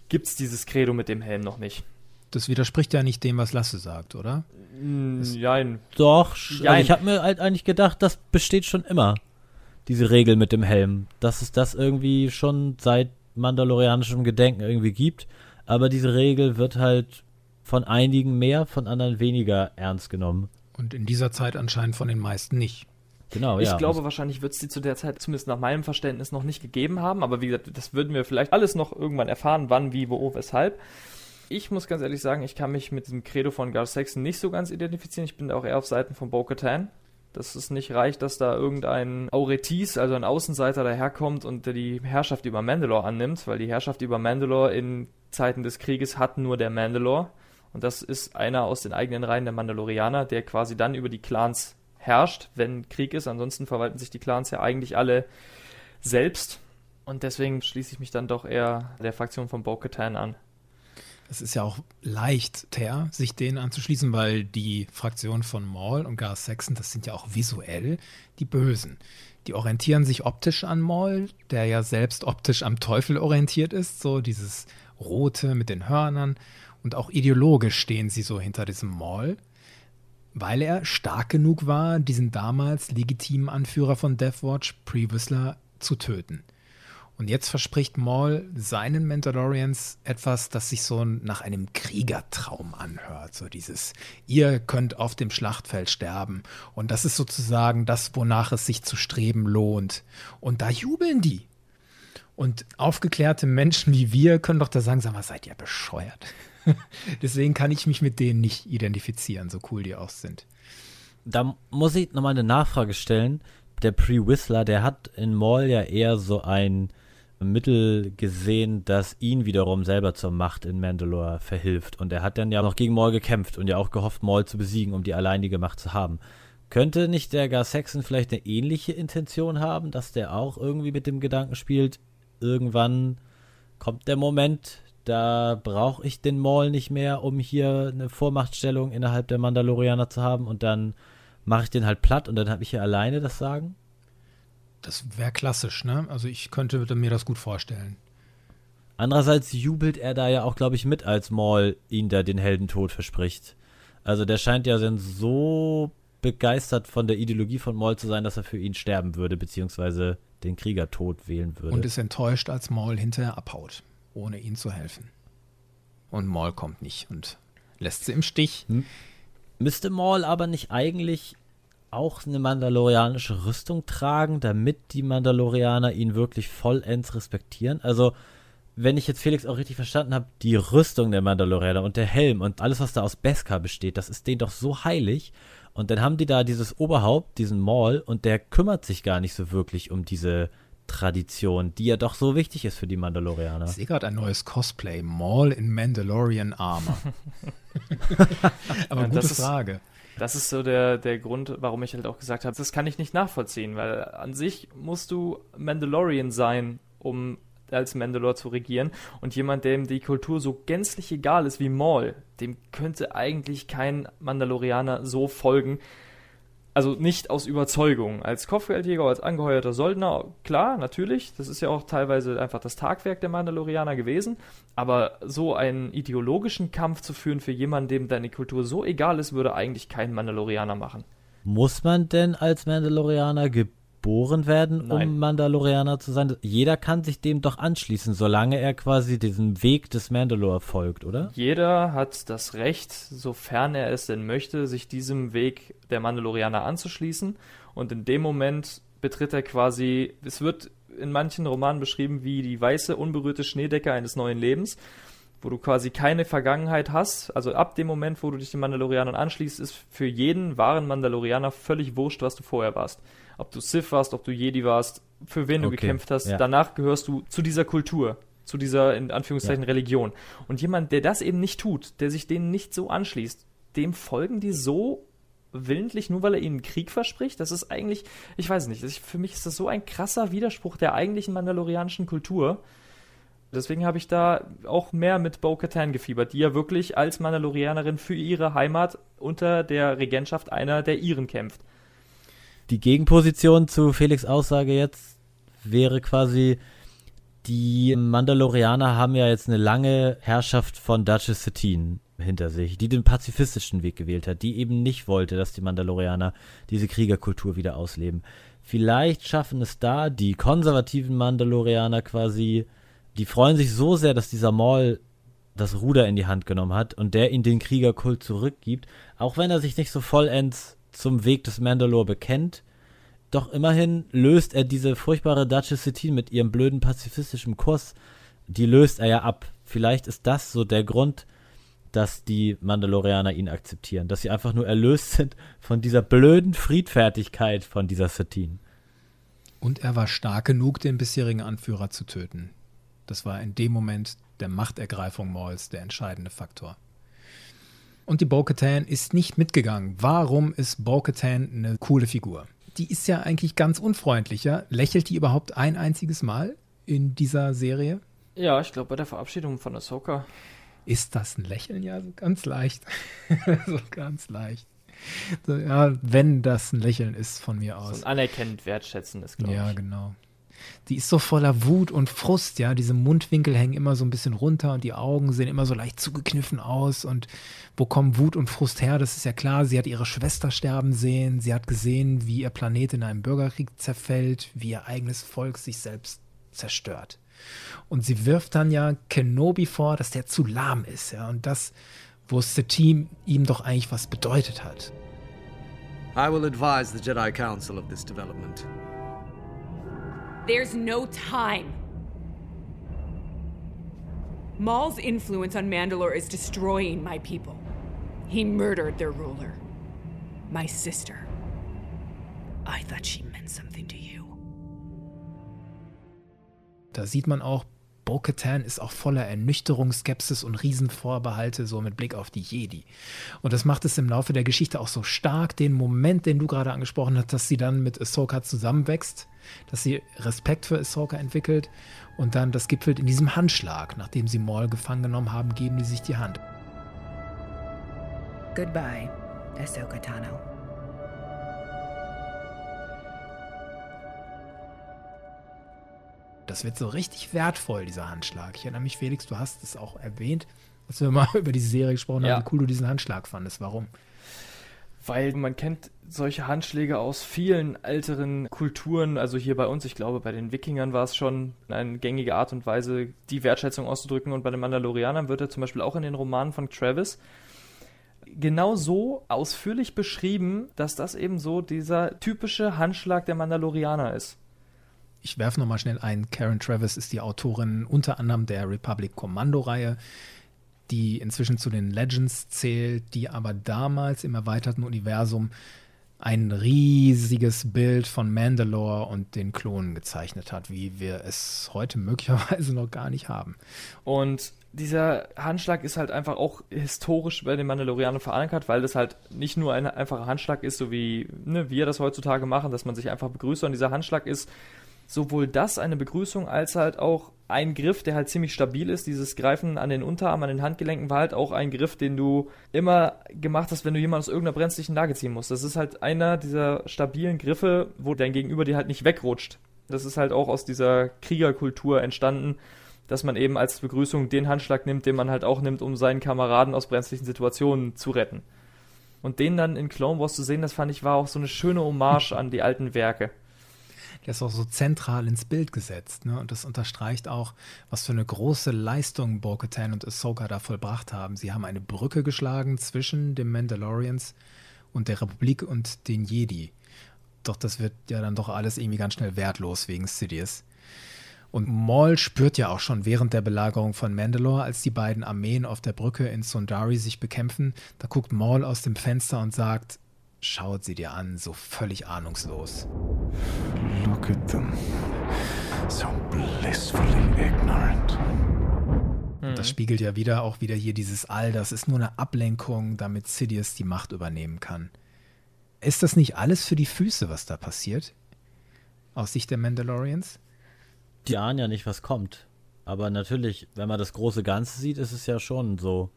gibt es dieses Credo mit dem Helm noch nicht. Das widerspricht ja nicht dem, was Lasse sagt, oder? Nein. Doch, also ich habe mir halt eigentlich gedacht, das besteht schon immer. Diese Regel mit dem Helm. Dass es das irgendwie schon seit mandalorianischem Gedenken irgendwie gibt. Aber diese Regel wird halt von einigen mehr, von anderen weniger ernst genommen. Und in dieser Zeit anscheinend von den meisten nicht. Genau, ich ja. glaube, wahrscheinlich wird es die zu der Zeit, zumindest nach meinem Verständnis, noch nicht gegeben haben. Aber wie gesagt, das würden wir vielleicht alles noch irgendwann erfahren, wann, wie, wo, weshalb ich muss ganz ehrlich sagen, ich kann mich mit dem Credo von Gar Saxon nicht so ganz identifizieren. Ich bin auch eher auf Seiten von Bo-Katan. Dass es nicht reicht, dass da irgendein Auretis, also ein Außenseiter, daherkommt und der die Herrschaft über Mandalore annimmt, weil die Herrschaft über Mandalore in Zeiten des Krieges hat nur der Mandalore. Und das ist einer aus den eigenen Reihen der Mandalorianer, der quasi dann über die Clans herrscht, wenn Krieg ist. Ansonsten verwalten sich die Clans ja eigentlich alle selbst. Und deswegen schließe ich mich dann doch eher der Fraktion von Bo-Katan an. Es ist ja auch leichter, sich denen anzuschließen, weil die Fraktion von Maul und Gar Saxon, das sind ja auch visuell die Bösen. Die orientieren sich optisch an Maul, der ja selbst optisch am Teufel orientiert ist, so dieses Rote mit den Hörnern. Und auch ideologisch stehen sie so hinter diesem Maul, weil er stark genug war, diesen damals legitimen Anführer von Deathwatch, Pre Whistler, zu töten. Und jetzt verspricht Maul seinen Mandalorians etwas, das sich so nach einem Kriegertraum anhört. So dieses, ihr könnt auf dem Schlachtfeld sterben. Und das ist sozusagen das, wonach es sich zu streben lohnt. Und da jubeln die. Und aufgeklärte Menschen wie wir können doch da sagen, sag mal, seid ihr bescheuert? Deswegen kann ich mich mit denen nicht identifizieren, so cool die auch sind. Da muss ich nochmal eine Nachfrage stellen. Der Pre-Whistler, der hat in Maul ja eher so ein Mittel gesehen, das ihn wiederum selber zur Macht in Mandalore verhilft. Und er hat dann ja noch gegen Maul gekämpft und ja auch gehofft, Maul zu besiegen, um die alleinige Macht zu haben. Könnte nicht der Gar Saxon vielleicht eine ähnliche Intention haben, dass der auch irgendwie mit dem Gedanken spielt, irgendwann kommt der Moment, da brauche ich den Maul nicht mehr, um hier eine Vormachtstellung innerhalb der Mandalorianer zu haben und dann mache ich den halt platt und dann habe ich hier alleine das Sagen? Das wäre klassisch, ne? Also ich könnte mir das gut vorstellen. Andererseits jubelt er da ja auch, glaube ich, mit, als Maul ihn da den Heldentod verspricht. Also der scheint ja dann so begeistert von der Ideologie von Maul zu sein, dass er für ihn sterben würde, beziehungsweise den Kriegertod wählen würde. Und ist enttäuscht, als Maul hinterher abhaut, ohne ihn zu helfen. Und Maul kommt nicht und lässt sie im Stich. Hm. Müsste Maul aber nicht eigentlich auch eine mandalorianische Rüstung tragen, damit die Mandalorianer ihn wirklich vollends respektieren? Also, wenn ich jetzt Felix auch richtig verstanden habe, die Rüstung der Mandalorianer und der Helm und alles, was da aus Beskar besteht, das ist denen doch so heilig. Und dann haben die da dieses Oberhaupt, diesen Maul, und der kümmert sich gar nicht so wirklich um diese Tradition, die ja doch so wichtig ist für die Mandalorianer. Ich sehe gerade ein neues Cosplay, Maul in Mandalorian Armor. Aber ja, gute Frage. Das ist so der, der Grund, warum ich halt auch gesagt habe, das kann ich nicht nachvollziehen, weil an sich musst du Mandalorian sein, um als Mandalore zu regieren. Und jemand, dem die Kultur so gänzlich egal ist wie Maul, dem könnte eigentlich kein Mandalorianer so folgen, Also nicht aus Überzeugung. Als Kopfgeldjäger, als angeheuerter Soldner, klar, natürlich. Das ist ja auch teilweise einfach das Tagwerk der Mandalorianer gewesen. Aber so einen ideologischen Kampf zu führen für jemanden, dem deine Kultur so egal ist, würde eigentlich kein Mandalorianer machen. Muss man denn als Mandalorianer geboren werden, Nein. um Mandalorianer zu sein? Jeder kann sich dem doch anschließen, solange er quasi diesem Weg des Mandalore folgt, oder? Jeder hat das Recht, sofern er es denn möchte, sich diesem Weg der Mandalorianer anzuschließen. Und in dem Moment betritt er quasi, es wird in manchen Romanen beschrieben wie die weiße, unberührte Schneedecke eines neuen Lebens, wo du quasi keine Vergangenheit hast. Also ab dem Moment, wo du dich den Mandalorianern anschließt, ist für jeden wahren Mandalorianer völlig wurscht, was du vorher warst. Ob du Sith warst, ob du Jedi warst, für wen du Okay, gekämpft hast. ja. Danach gehörst du zu dieser Kultur, zu dieser, in Anführungszeichen, Religion. Und jemand, der das eben nicht tut, der sich denen nicht so anschließt, dem folgen die so willentlich, nur weil er ihnen Krieg verspricht. Das ist eigentlich, ich weiß nicht, für mich ist das so ein krasser Widerspruch der eigentlichen mandalorianischen Kultur. Deswegen habe ich da auch mehr mit Bo-Katan gefiebert, die ja wirklich als Mandalorianerin für ihre Heimat unter der Regentschaft einer der Iren kämpft. Die Gegenposition zu Felix Aussage jetzt wäre quasi, die Mandalorianer haben ja jetzt eine lange Herrschaft von Duchess Satine hinter sich, die den pazifistischen Weg gewählt hat, die eben nicht wollte, dass die Mandalorianer diese Kriegerkultur wieder ausleben. Vielleicht schaffen es da die konservativen Mandalorianer quasi, die freuen sich so sehr, dass dieser Maul das Ruder in die Hand genommen hat und der ihnen den Kriegerkult zurückgibt, auch wenn er sich nicht so vollends zum Weg des Mandalore bekennt, doch immerhin löst er diese furchtbare Duchess Satine mit ihrem blöden pazifistischen Kurs, die löst er ja ab. Vielleicht ist das so der Grund, dass die Mandalorianer ihn akzeptieren, dass sie einfach nur erlöst sind von dieser blöden Friedfertigkeit von dieser Satine. Und er war stark genug, den bisherigen Anführer zu töten. Das war in dem Moment der Machtergreifung Mauls der entscheidende Faktor. Und die Bo-Katan ist nicht mitgegangen. Warum ist Bo-Katan eine coole Figur? Die ist ja eigentlich ganz unfreundlich, ja? Lächelt die überhaupt ein einziges Mal in dieser Serie? Ja, ich glaube bei der Verabschiedung von Ahsoka. Ist das ein Lächeln? Ja, so ganz leicht. so ganz leicht. So, ja, wenn das ein Lächeln ist von mir aus. So ein anerkennend wertschätzendes, glaube Ja, ich. genau. Die ist so voller Wut und Frust, ja. Diese Mundwinkel hängen immer so ein bisschen runter und die Augen sehen immer so leicht zugekniffen aus. Und wo kommen Wut und Frust her? Das ist ja klar. Sie hat ihre Schwester sterben sehen. Sie hat gesehen, wie ihr Planet in einem Bürgerkrieg zerfällt, wie ihr eigenes Volk sich selbst zerstört. Und sie wirft dann ja Kenobi vor, dass der zu lahm ist, ja. Und das, wo Satine ihm doch eigentlich was bedeutet hat. I will advise the Jedi Council of this development. There's no time. Maul's influence on Mandalore is destroying my people. He murdered their ruler. My sister. I thought she meant something to you. Da sieht man auch, Bo-Katan ist auch voller Ernüchterung, Skepsis und Riesenvorbehalte, so mit Blick auf die Jedi. Und das macht es im Laufe der Geschichte auch so stark, den Moment, den du gerade angesprochen hast, dass sie dann mit Ahsoka zusammenwächst, dass sie Respekt für Ahsoka entwickelt und dann das gipfelt in diesem Handschlag. Nachdem sie Maul gefangen genommen haben, geben die sich die Hand. Goodbye, Ahsoka Tano. Das wird so richtig wertvoll, dieser Handschlag. Ich erinnere mich, Felix, du hast es auch erwähnt, als wir mal über diese Serie gesprochen Ja. haben, wie cool du diesen Handschlag fandest. Warum? Weil man kennt solche Handschläge aus vielen älteren Kulturen, also hier bei uns, ich glaube, bei den Wikingern war es schon eine gängige Art und Weise, die Wertschätzung auszudrücken und bei den Mandalorianern wird er zum Beispiel auch in den Romanen von Travis genau so ausführlich beschrieben, dass das eben so dieser typische Handschlag der Mandalorianer ist. Ich werfe nochmal schnell ein. Karen Travis ist die Autorin unter anderem der Republic Commando-Reihe, die inzwischen zu den Legends zählt, die aber damals im erweiterten Universum ein riesiges Bild von Mandalore und den Klonen gezeichnet hat, wie wir es heute möglicherweise noch gar nicht haben. Und dieser Handschlag ist halt einfach auch historisch bei den Mandalorianern verankert, weil das halt nicht nur ein einfacher Handschlag ist, so wie ne, wir das heutzutage machen, dass man sich einfach begrüßt, sondern dieser Handschlag ist sowohl das eine Begrüßung als halt auch ein Griff, der halt ziemlich stabil ist. Dieses Greifen an den Unterarm, an den Handgelenken war halt auch ein Griff, den du immer gemacht hast, wenn du jemanden aus irgendeiner brenzlichen Lage ziehen musst. Das ist halt einer dieser stabilen Griffe, wo dein Gegenüber dir halt nicht wegrutscht. Das ist halt auch aus dieser Kriegerkultur entstanden, dass man eben als Begrüßung den Handschlag nimmt, den man halt auch nimmt, um seinen Kameraden aus brenzlichen Situationen zu retten. Und den dann in Clone Wars zu sehen, das fand ich war auch so eine schöne Hommage an die alten Werke der ist auch so zentral ins Bild gesetzt. Ne? Und das unterstreicht auch, was für eine große Leistung Bo-Katan und Ahsoka da vollbracht haben. Sie haben eine Brücke geschlagen zwischen den Mandalorians und der Republik und den Jedi. Doch das wird ja dann doch alles irgendwie ganz schnell wertlos wegen Sidious. Und Maul spürt ja auch schon während der Belagerung von Mandalore, als die beiden Armeen auf der Brücke in Sundari sich bekämpfen, da guckt Maul aus dem Fenster und sagt, schaut sie dir an, so völlig ahnungslos. Look at them. So blissfully ignorant. Das spiegelt ja wieder auch wieder hier dieses All, das ist nur eine Ablenkung, damit Sidious die Macht übernehmen kann. Ist das nicht alles für die Füße, was da passiert? Aus Sicht der Mandalorians? Die ahnen ja nicht, was kommt. Aber natürlich, wenn man das große Ganze sieht, ist es ja schon so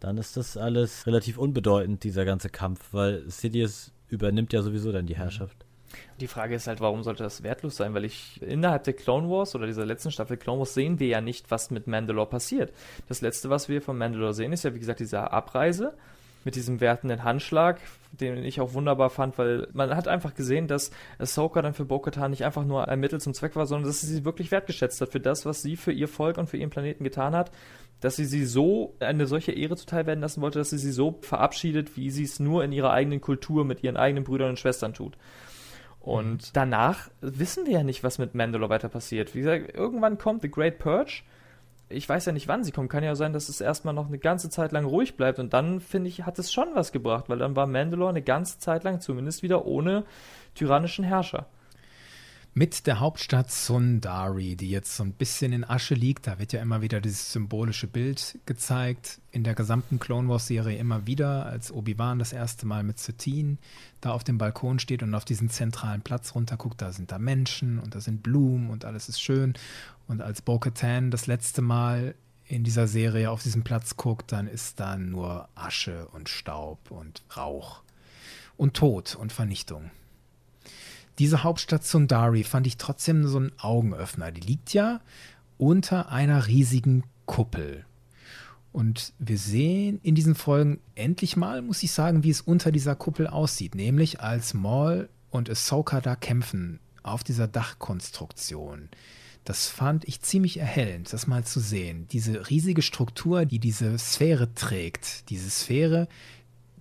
dann ist das alles relativ unbedeutend, dieser ganze Kampf, weil Sidious übernimmt ja sowieso dann die mhm. Herrschaft. Die Frage ist halt, warum sollte das wertlos sein? Weil ich innerhalb der Clone Wars oder dieser letzten Staffel Clone Wars sehen wir ja nicht, was mit Mandalore passiert. Das letzte, was wir von Mandalore sehen, ist ja wie gesagt diese Abreise mit diesem wertenden Handschlag, den ich auch wunderbar fand, weil man hat einfach gesehen, dass Ahsoka dann für Bo-Katan nicht einfach nur ein Mittel zum Zweck war, sondern dass sie sie wirklich wertgeschätzt hat für das, was sie für ihr Volk und für ihren Planeten getan hat, dass sie sie so eine solche Ehre zuteil werden lassen wollte, dass sie sie so verabschiedet, wie sie es nur in ihrer eigenen Kultur mit ihren eigenen Brüdern und Schwestern tut. Und mhm. danach wissen wir ja nicht, was mit Mandalore weiter passiert. Wie gesagt, irgendwann kommt The Great Purge ich weiß ja nicht, wann sie kommt. Kann ja sein, dass es erstmal noch eine ganze Zeit lang ruhig bleibt. Und dann, finde ich, hat es schon was gebracht, weil dann war Mandalore eine ganze Zeit lang zumindest wieder ohne tyrannischen Herrscher mit der Hauptstadt Sundari, die jetzt so ein bisschen in Asche liegt. Da wird ja immer wieder dieses symbolische Bild gezeigt. In der gesamten Clone Wars Serie immer wieder, als Obi-Wan das erste Mal mit Satine da auf dem Balkon steht und auf diesen zentralen Platz runterguckt. Da sind da Menschen und da sind Blumen und alles ist schön. Und als Bo-Katan das letzte Mal in dieser Serie auf diesen Platz guckt, dann ist da nur Asche und Staub und Rauch und Tod und Vernichtung diese Hauptstadt Sundari fand ich trotzdem so ein Augenöffner. Die liegt ja unter einer riesigen Kuppel. Und wir sehen in diesen Folgen endlich mal, muss ich sagen, wie es unter dieser Kuppel aussieht. Nämlich als Maul und Ahsoka da kämpfen auf dieser Dachkonstruktion. Das fand ich ziemlich erhellend, das mal zu sehen. Diese riesige Struktur, die diese Sphäre trägt. Diese Sphäre,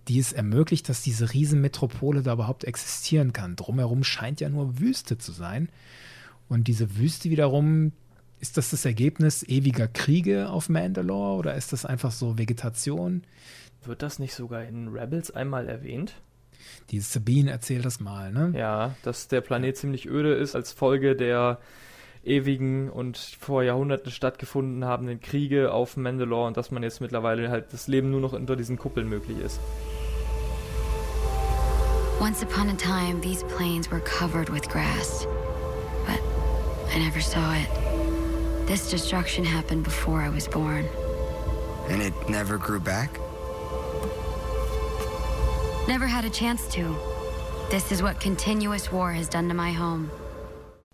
die es ermöglicht, dass diese Riesenmetropole da überhaupt existieren kann. Drumherum scheint ja nur Wüste zu sein. Und diese Wüste wiederum, ist das das Ergebnis ewiger Kriege auf Mandalore oder ist das einfach so Vegetation? Wird das nicht sogar in Rebels einmal erwähnt? Die Sabine erzählt das mal, ne? Ja, dass der Planet ziemlich öde ist als Folge der ewigen und vor Jahrhunderten stattgefunden habenden Kriege auf Mandalore und dass man jetzt mittlerweile halt das Leben nur noch unter diesen Kuppeln möglich ist. Once upon a time, these plains were covered with grass, but I never saw it. This destruction happened before I was born. And it never grew back? Never had a chance to. This is what continuous war has done to my home.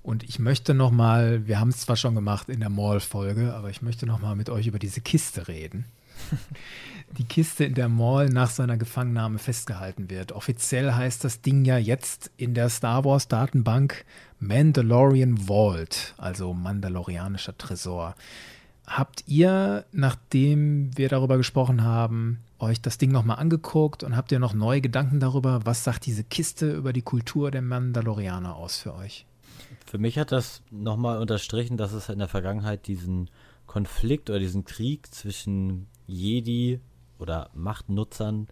Und ich möchte noch mal, wir haben es zwar schon gemacht in der Mall-Folge, aber ich möchte noch mal mit euch über diese Kiste reden. die Kiste in der Mall nach seiner Gefangennahme festgehalten wird. Offiziell heißt das Ding ja jetzt in der Star Wars Datenbank Mandalorian Vault, also Mandalorianischer Tresor. Habt ihr, nachdem wir darüber gesprochen haben, euch das Ding nochmal angeguckt und habt ihr noch neue Gedanken darüber, was sagt diese Kiste über die Kultur der Mandalorianer aus für euch? Für mich hat das nochmal unterstrichen, dass es in der Vergangenheit diesen Konflikt oder diesen Krieg zwischen Jedi oder Machtnutzern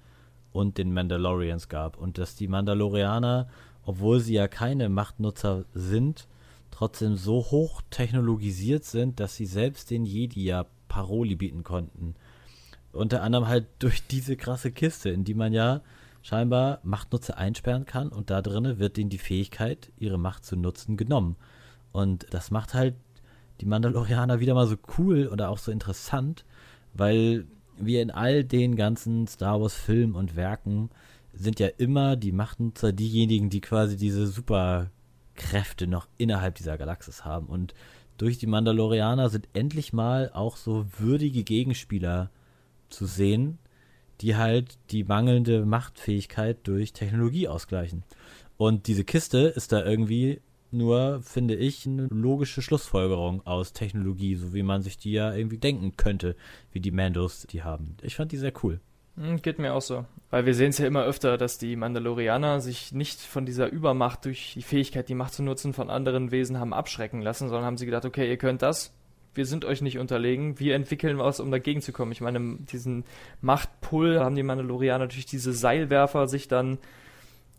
und den Mandalorians gab. Und dass die Mandalorianer, obwohl sie ja keine Machtnutzer sind, trotzdem so hoch technologisiert sind, dass sie selbst den Jedi ja Paroli bieten konnten. Unter anderem halt durch diese krasse Kiste, in die man ja scheinbar Machtnutzer einsperren kann und da drinnen wird ihnen die Fähigkeit, ihre Macht zu nutzen, genommen. Und das macht halt die Mandalorianer wieder mal so cool oder auch so interessant, weil wir in all den ganzen Star Wars Filmen und Werken sind ja immer die Machtnutzer diejenigen, die quasi diese Superkräfte noch innerhalb dieser Galaxis haben. Und durch die Mandalorianer sind endlich mal auch so würdige Gegenspieler zu sehen, die halt die mangelnde Machtfähigkeit durch Technologie ausgleichen. Und diese Kiste ist da irgendwie nur, finde ich, eine logische Schlussfolgerung aus Technologie, so wie man sich die ja irgendwie denken könnte, wie die Mandos die haben. Ich fand die sehr cool. Hm, geht mir auch so. Weil wir sehen es ja immer öfter, dass die Mandalorianer sich nicht von dieser Übermacht durch die Fähigkeit, die Macht zu nutzen, von anderen Wesen haben abschrecken lassen, sondern haben sie gedacht, okay, ihr könnt das, wir sind euch nicht unterlegen, wir entwickeln was, um dagegen zu kommen. Ich meine, diesen Machtpull haben die Mandalorianer durch diese Seilwerfer sich dann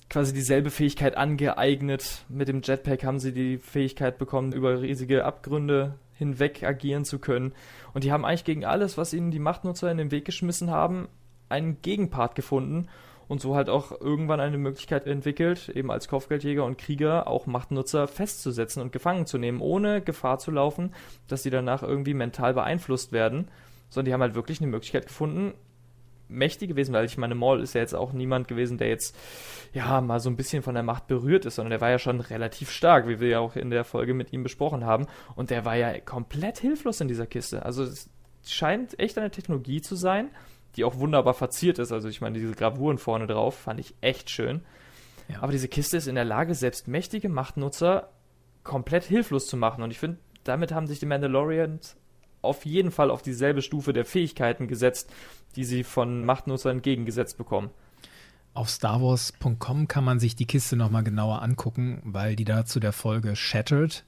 quasi dieselbe Fähigkeit angeeignet. Mit dem Jetpack haben sie die Fähigkeit bekommen, über riesige Abgründe hinweg agieren zu können. Und die haben eigentlich gegen alles, was ihnen die Machtnutzer in den Weg geschmissen haben, einen Gegenpart gefunden und so halt auch irgendwann eine Möglichkeit entwickelt, eben als Kopfgeldjäger und Krieger auch Machtnutzer festzusetzen und gefangen zu nehmen, ohne Gefahr zu laufen, dass sie danach irgendwie mental beeinflusst werden, sondern die haben halt wirklich eine Möglichkeit gefunden, mächtig gewesen, weil ich meine, Maul ist ja jetzt auch niemand gewesen, der jetzt ja mal so ein bisschen von der Macht berührt ist, sondern der war ja schon relativ stark, wie wir ja auch in der Folge mit ihm besprochen haben. Und der war ja komplett hilflos in dieser Kiste. Also es scheint echt eine Technologie zu sein, die auch wunderbar verziert ist. Also ich meine, diese Gravuren vorne drauf fand ich echt schön. Ja. Aber diese Kiste ist in der Lage, selbst mächtige Machtnutzer komplett hilflos zu machen. Und ich finde, damit haben sich die Mandalorians auf jeden Fall auf dieselbe Stufe der Fähigkeiten gesetzt, die sie von Machtnutzern entgegengesetzt bekommen. Auf StarWars.com kann man sich die Kiste nochmal genauer angucken, weil die da zu der Folge Shattered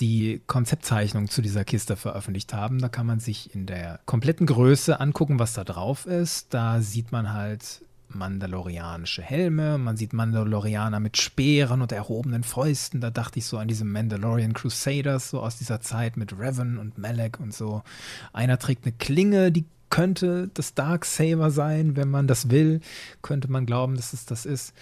die Konzeptzeichnung zu dieser Kiste veröffentlicht haben. Da kann man sich in der kompletten Größe angucken, was da drauf ist. Da sieht man halt mandalorianische Helme, man sieht Mandalorianer mit Speeren und erhobenen Fäusten. Da dachte ich so an diese Mandalorian Crusaders, so aus dieser Zeit mit Revan und Malek und so. Einer trägt eine Klinge, die könnte das Dark Saber sein, wenn man das will, könnte man glauben, dass es das ist.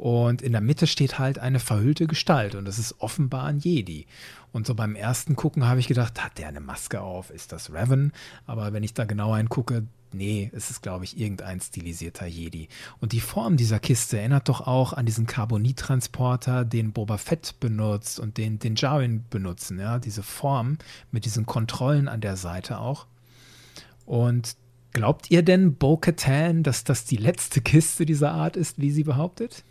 Und in der Mitte steht halt eine verhüllte Gestalt und das ist offenbar ein Jedi. Und so beim ersten Gucken habe ich gedacht, hat der eine Maske auf? Ist das Revan? Aber wenn ich da genau hingucke, nee, es ist, glaube ich, irgendein stilisierter Jedi. Und die Form dieser Kiste erinnert doch auch an diesen Carbonittransporter, den Boba Fett benutzt und den, den Jarin benutzen, ja, diese Form mit diesen Kontrollen an der Seite auch. Und glaubt ihr denn, Bo-Katan, dass das die letzte Kiste dieser Art ist, wie sie behauptet?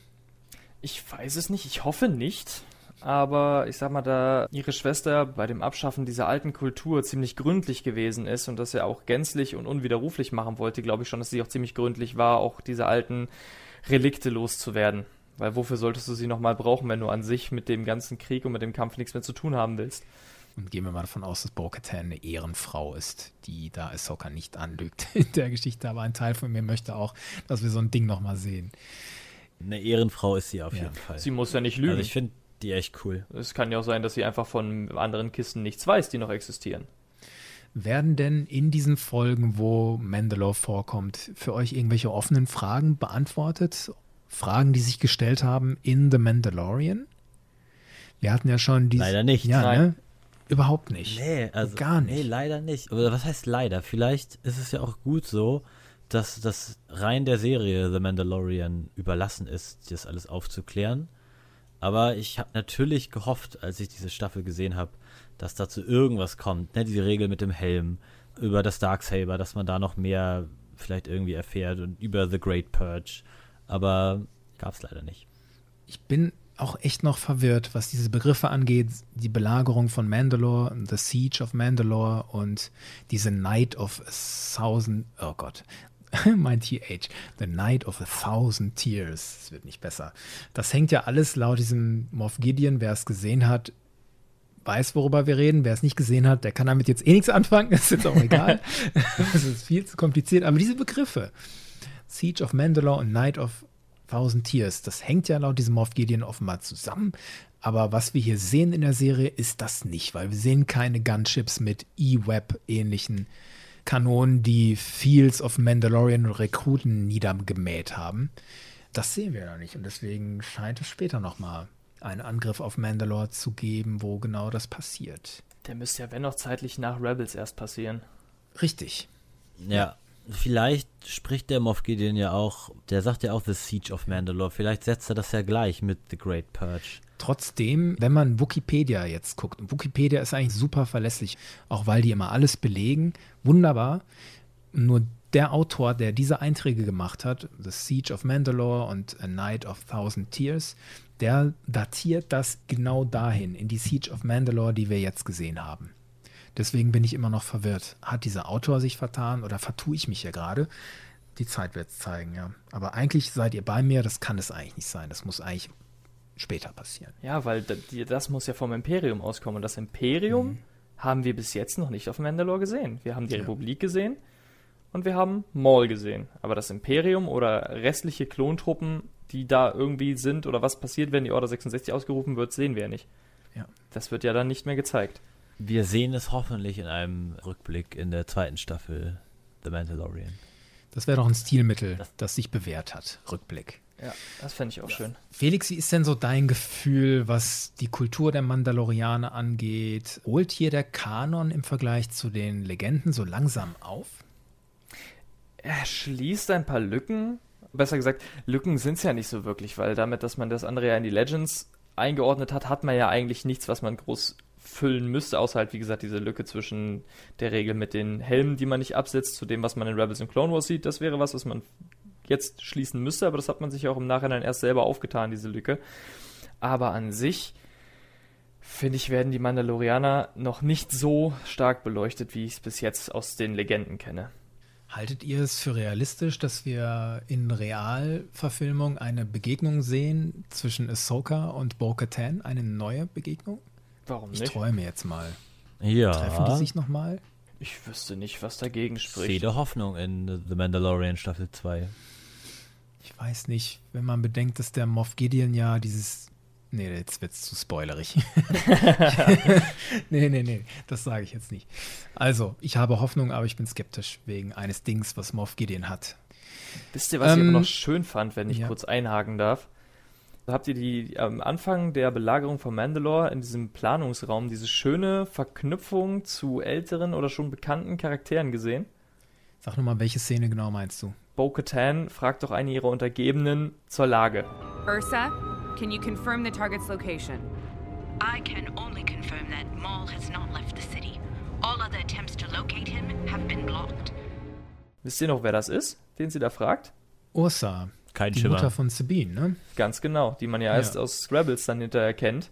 Ich weiß es nicht, ich hoffe nicht aber ich sag mal, da ihre Schwester bei dem Abschaffen dieser alten Kultur ziemlich gründlich gewesen ist und das ja auch gänzlich und unwiderruflich machen wollte, glaube ich schon, dass sie auch ziemlich gründlich war, auch diese alten Relikte loszuwerden. Weil wofür solltest du sie nochmal brauchen, wenn du an sich mit dem ganzen Krieg und mit dem Kampf nichts mehr zu tun haben willst? Und gehen wir mal davon aus, dass Bo-Katan eine Ehrenfrau ist, die da Ahsoka nicht anlügt in der Geschichte. Aber ein Teil von mir möchte auch, dass wir so ein Ding nochmal sehen. Eine Ehrenfrau ist sie auf ja. jeden Fall. Sie muss ja nicht lügen. Also ich finde, die echt cool. Es kann ja auch sein, dass sie einfach von anderen Kisten nichts weiß, die noch existieren. Werden denn in diesen Folgen, wo Mandalore vorkommt, für euch irgendwelche offenen Fragen beantwortet? Fragen, die sich gestellt haben in The Mandalorian? Wir hatten ja schon diese. Leider nicht. Ja, Nein. Ne? Überhaupt nicht. Nee, also gar nicht. Nee, leider nicht. Oder was heißt leider? Vielleicht ist es ja auch gut so, dass das rein der Serie The Mandalorian überlassen ist, das alles aufzuklären. Aber ich habe natürlich gehofft, als ich diese Staffel gesehen habe, dass dazu irgendwas kommt. Ne? Diese Regel mit dem Helm, über das Darksaber, dass man da noch mehr vielleicht irgendwie erfährt und über The Great Purge. Aber gab es leider nicht. Ich bin auch echt noch verwirrt, was diese Begriffe angeht. Die Belagerung von Mandalore, The Siege of Mandalore und diese Night of a Thousand, oh Gott, mein TH, The Night of a Thousand Tears. Es wird nicht besser. Das hängt ja alles laut diesem Moff Gideon, wer es gesehen hat, weiß, worüber wir reden. Wer es nicht gesehen hat, der kann damit jetzt eh nichts anfangen. ist jetzt auch egal. Es ist viel zu kompliziert. Aber diese Begriffe, Siege of Mandalore und Night of Thousand Tears, das hängt ja laut diesem Moff Gideon offenbar zusammen. Aber was wir hier sehen in der Serie, ist das nicht, weil wir sehen keine Gunships mit E-Web-ähnlichen Kanonen, die Fields of Mandalorian Rekruten niedergemäht haben. Das sehen wir noch nicht und deswegen scheint es später nochmal einen Angriff auf Mandalore zu geben, wo genau das passiert. Der müsste ja, wenn noch zeitlich nach Rebels erst passieren. Richtig. Ja, vielleicht spricht der Moff Gideon ja auch, der sagt ja auch The Siege of Mandalore, vielleicht setzt er das ja gleich mit The Great Purge. Trotzdem, wenn man Wikipedia jetzt guckt, und Wikipedia ist eigentlich super verlässlich, auch weil die immer alles belegen, wunderbar. Nur der Autor, der diese Einträge gemacht hat, The Siege of Mandalore und A Night of Thousand Tears, der datiert das genau dahin, in die Siege of Mandalore, die wir jetzt gesehen haben. Deswegen bin ich immer noch verwirrt. Hat dieser Autor sich vertan oder vertue ich mich hier gerade? Die Zeit wird es zeigen, ja. Aber eigentlich seid ihr bei mir, das kann es eigentlich nicht sein. Das muss eigentlich später passieren. Ja, weil das muss ja vom Imperium auskommen. Und das Imperium mhm. haben wir bis jetzt noch nicht auf Mandalore gesehen. Wir haben die ja. Republik gesehen und wir haben Maul gesehen. Aber das Imperium oder restliche Klontruppen, die da irgendwie sind oder was passiert, wenn die Order 66 ausgerufen wird, sehen wir ja nicht. Ja. Das wird ja dann nicht mehr gezeigt. Wir sehen es hoffentlich in einem Rückblick in der zweiten Staffel The Mandalorian. Das wäre doch ein Stilmittel, das, das sich bewährt hat. Rückblick. Ja, das fände ich auch ja. schön. Felix, wie ist denn so dein Gefühl, was die Kultur der Mandalorianer angeht? Holt hier der Kanon im Vergleich zu den Legenden so langsam auf? Er schließt ein paar Lücken. Besser gesagt, Lücken sind es ja nicht so wirklich, weil damit, dass man das andere ja in die Legends eingeordnet hat, hat man ja eigentlich nichts, was man groß füllen müsste, außer halt, wie gesagt, diese Lücke zwischen der Regel mit den Helmen, die man nicht absetzt, zu dem, was man in Rebels und Clone Wars sieht. Das wäre was, was man jetzt schließen müsste, aber das hat man sich auch im Nachhinein erst selber aufgetan, diese Lücke. Aber an sich, finde ich, werden die Mandalorianer noch nicht so stark beleuchtet, wie ich es bis jetzt aus den Legenden kenne. Haltet ihr es für realistisch, dass wir in Realverfilmung eine Begegnung sehen zwischen Ahsoka und Bo-Katan? Eine neue Begegnung? Warum nicht? Ich träume jetzt mal. Ja. Treffen die sich nochmal? Ich wüsste nicht, was dagegen spricht. Ich sehe Hoffnung in The Mandalorian Staffel 2. Ich weiß nicht, wenn man bedenkt, dass der Moff Gideon ja dieses Nee, jetzt wird es zu spoilerig. nee, nee, nee, das sage ich jetzt nicht. Also, ich habe Hoffnung, aber ich bin skeptisch wegen eines Dings, was Moff Gideon hat. Wisst ihr, was ähm, ich aber noch schön fand, wenn ich ja. kurz einhaken darf? Habt ihr die am Anfang der Belagerung von Mandalore in diesem Planungsraum diese schöne Verknüpfung zu älteren oder schon bekannten Charakteren gesehen? Sag nochmal, welche Szene genau meinst du? Bo-Katan fragt doch eine ihrer Untergebenen zur Lage. Ursa, can you confirm the target's location? I can only confirm that Maul has not left the city. All other attempts to locate him have been blocked. Wisst ihr noch, wer das ist, den sie da fragt? Ursa. Kein die Schimmer. Mutter von Sabine, ne? Ganz genau, die man ja, ja. erst aus Rebels dann hinterher kennt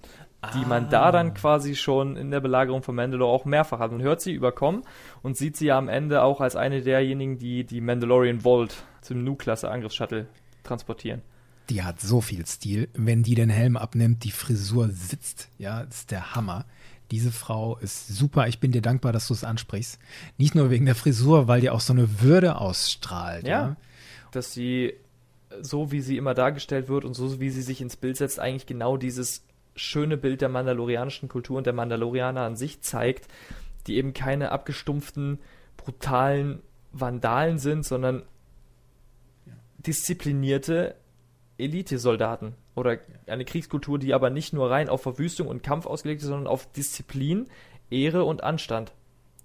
die man da dann quasi schon in der Belagerung von Mandalore auch mehrfach hat. Man hört sie überkommen und sieht sie ja am Ende auch als eine derjenigen, die die Mandalorian Vault zum Nu-Klasse Angriffsshuttle transportieren. Die hat so viel Stil. Wenn die den Helm abnimmt, die Frisur sitzt, ja, ist der Hammer. Diese Frau ist super. Ich bin dir dankbar, dass du es ansprichst. Nicht nur wegen der Frisur, weil die auch so eine Würde ausstrahlt. Ja, ja. dass sie so wie sie immer dargestellt wird und so wie sie sich ins Bild setzt, eigentlich genau dieses schöne Bild der mandalorianischen Kultur und der Mandalorianer an sich zeigt, die eben keine abgestumpften, brutalen Vandalen sind, sondern disziplinierte Elitesoldaten oder eine Kriegskultur, die aber nicht nur rein auf Verwüstung und Kampf ausgelegt ist, sondern auf Disziplin, Ehre und Anstand.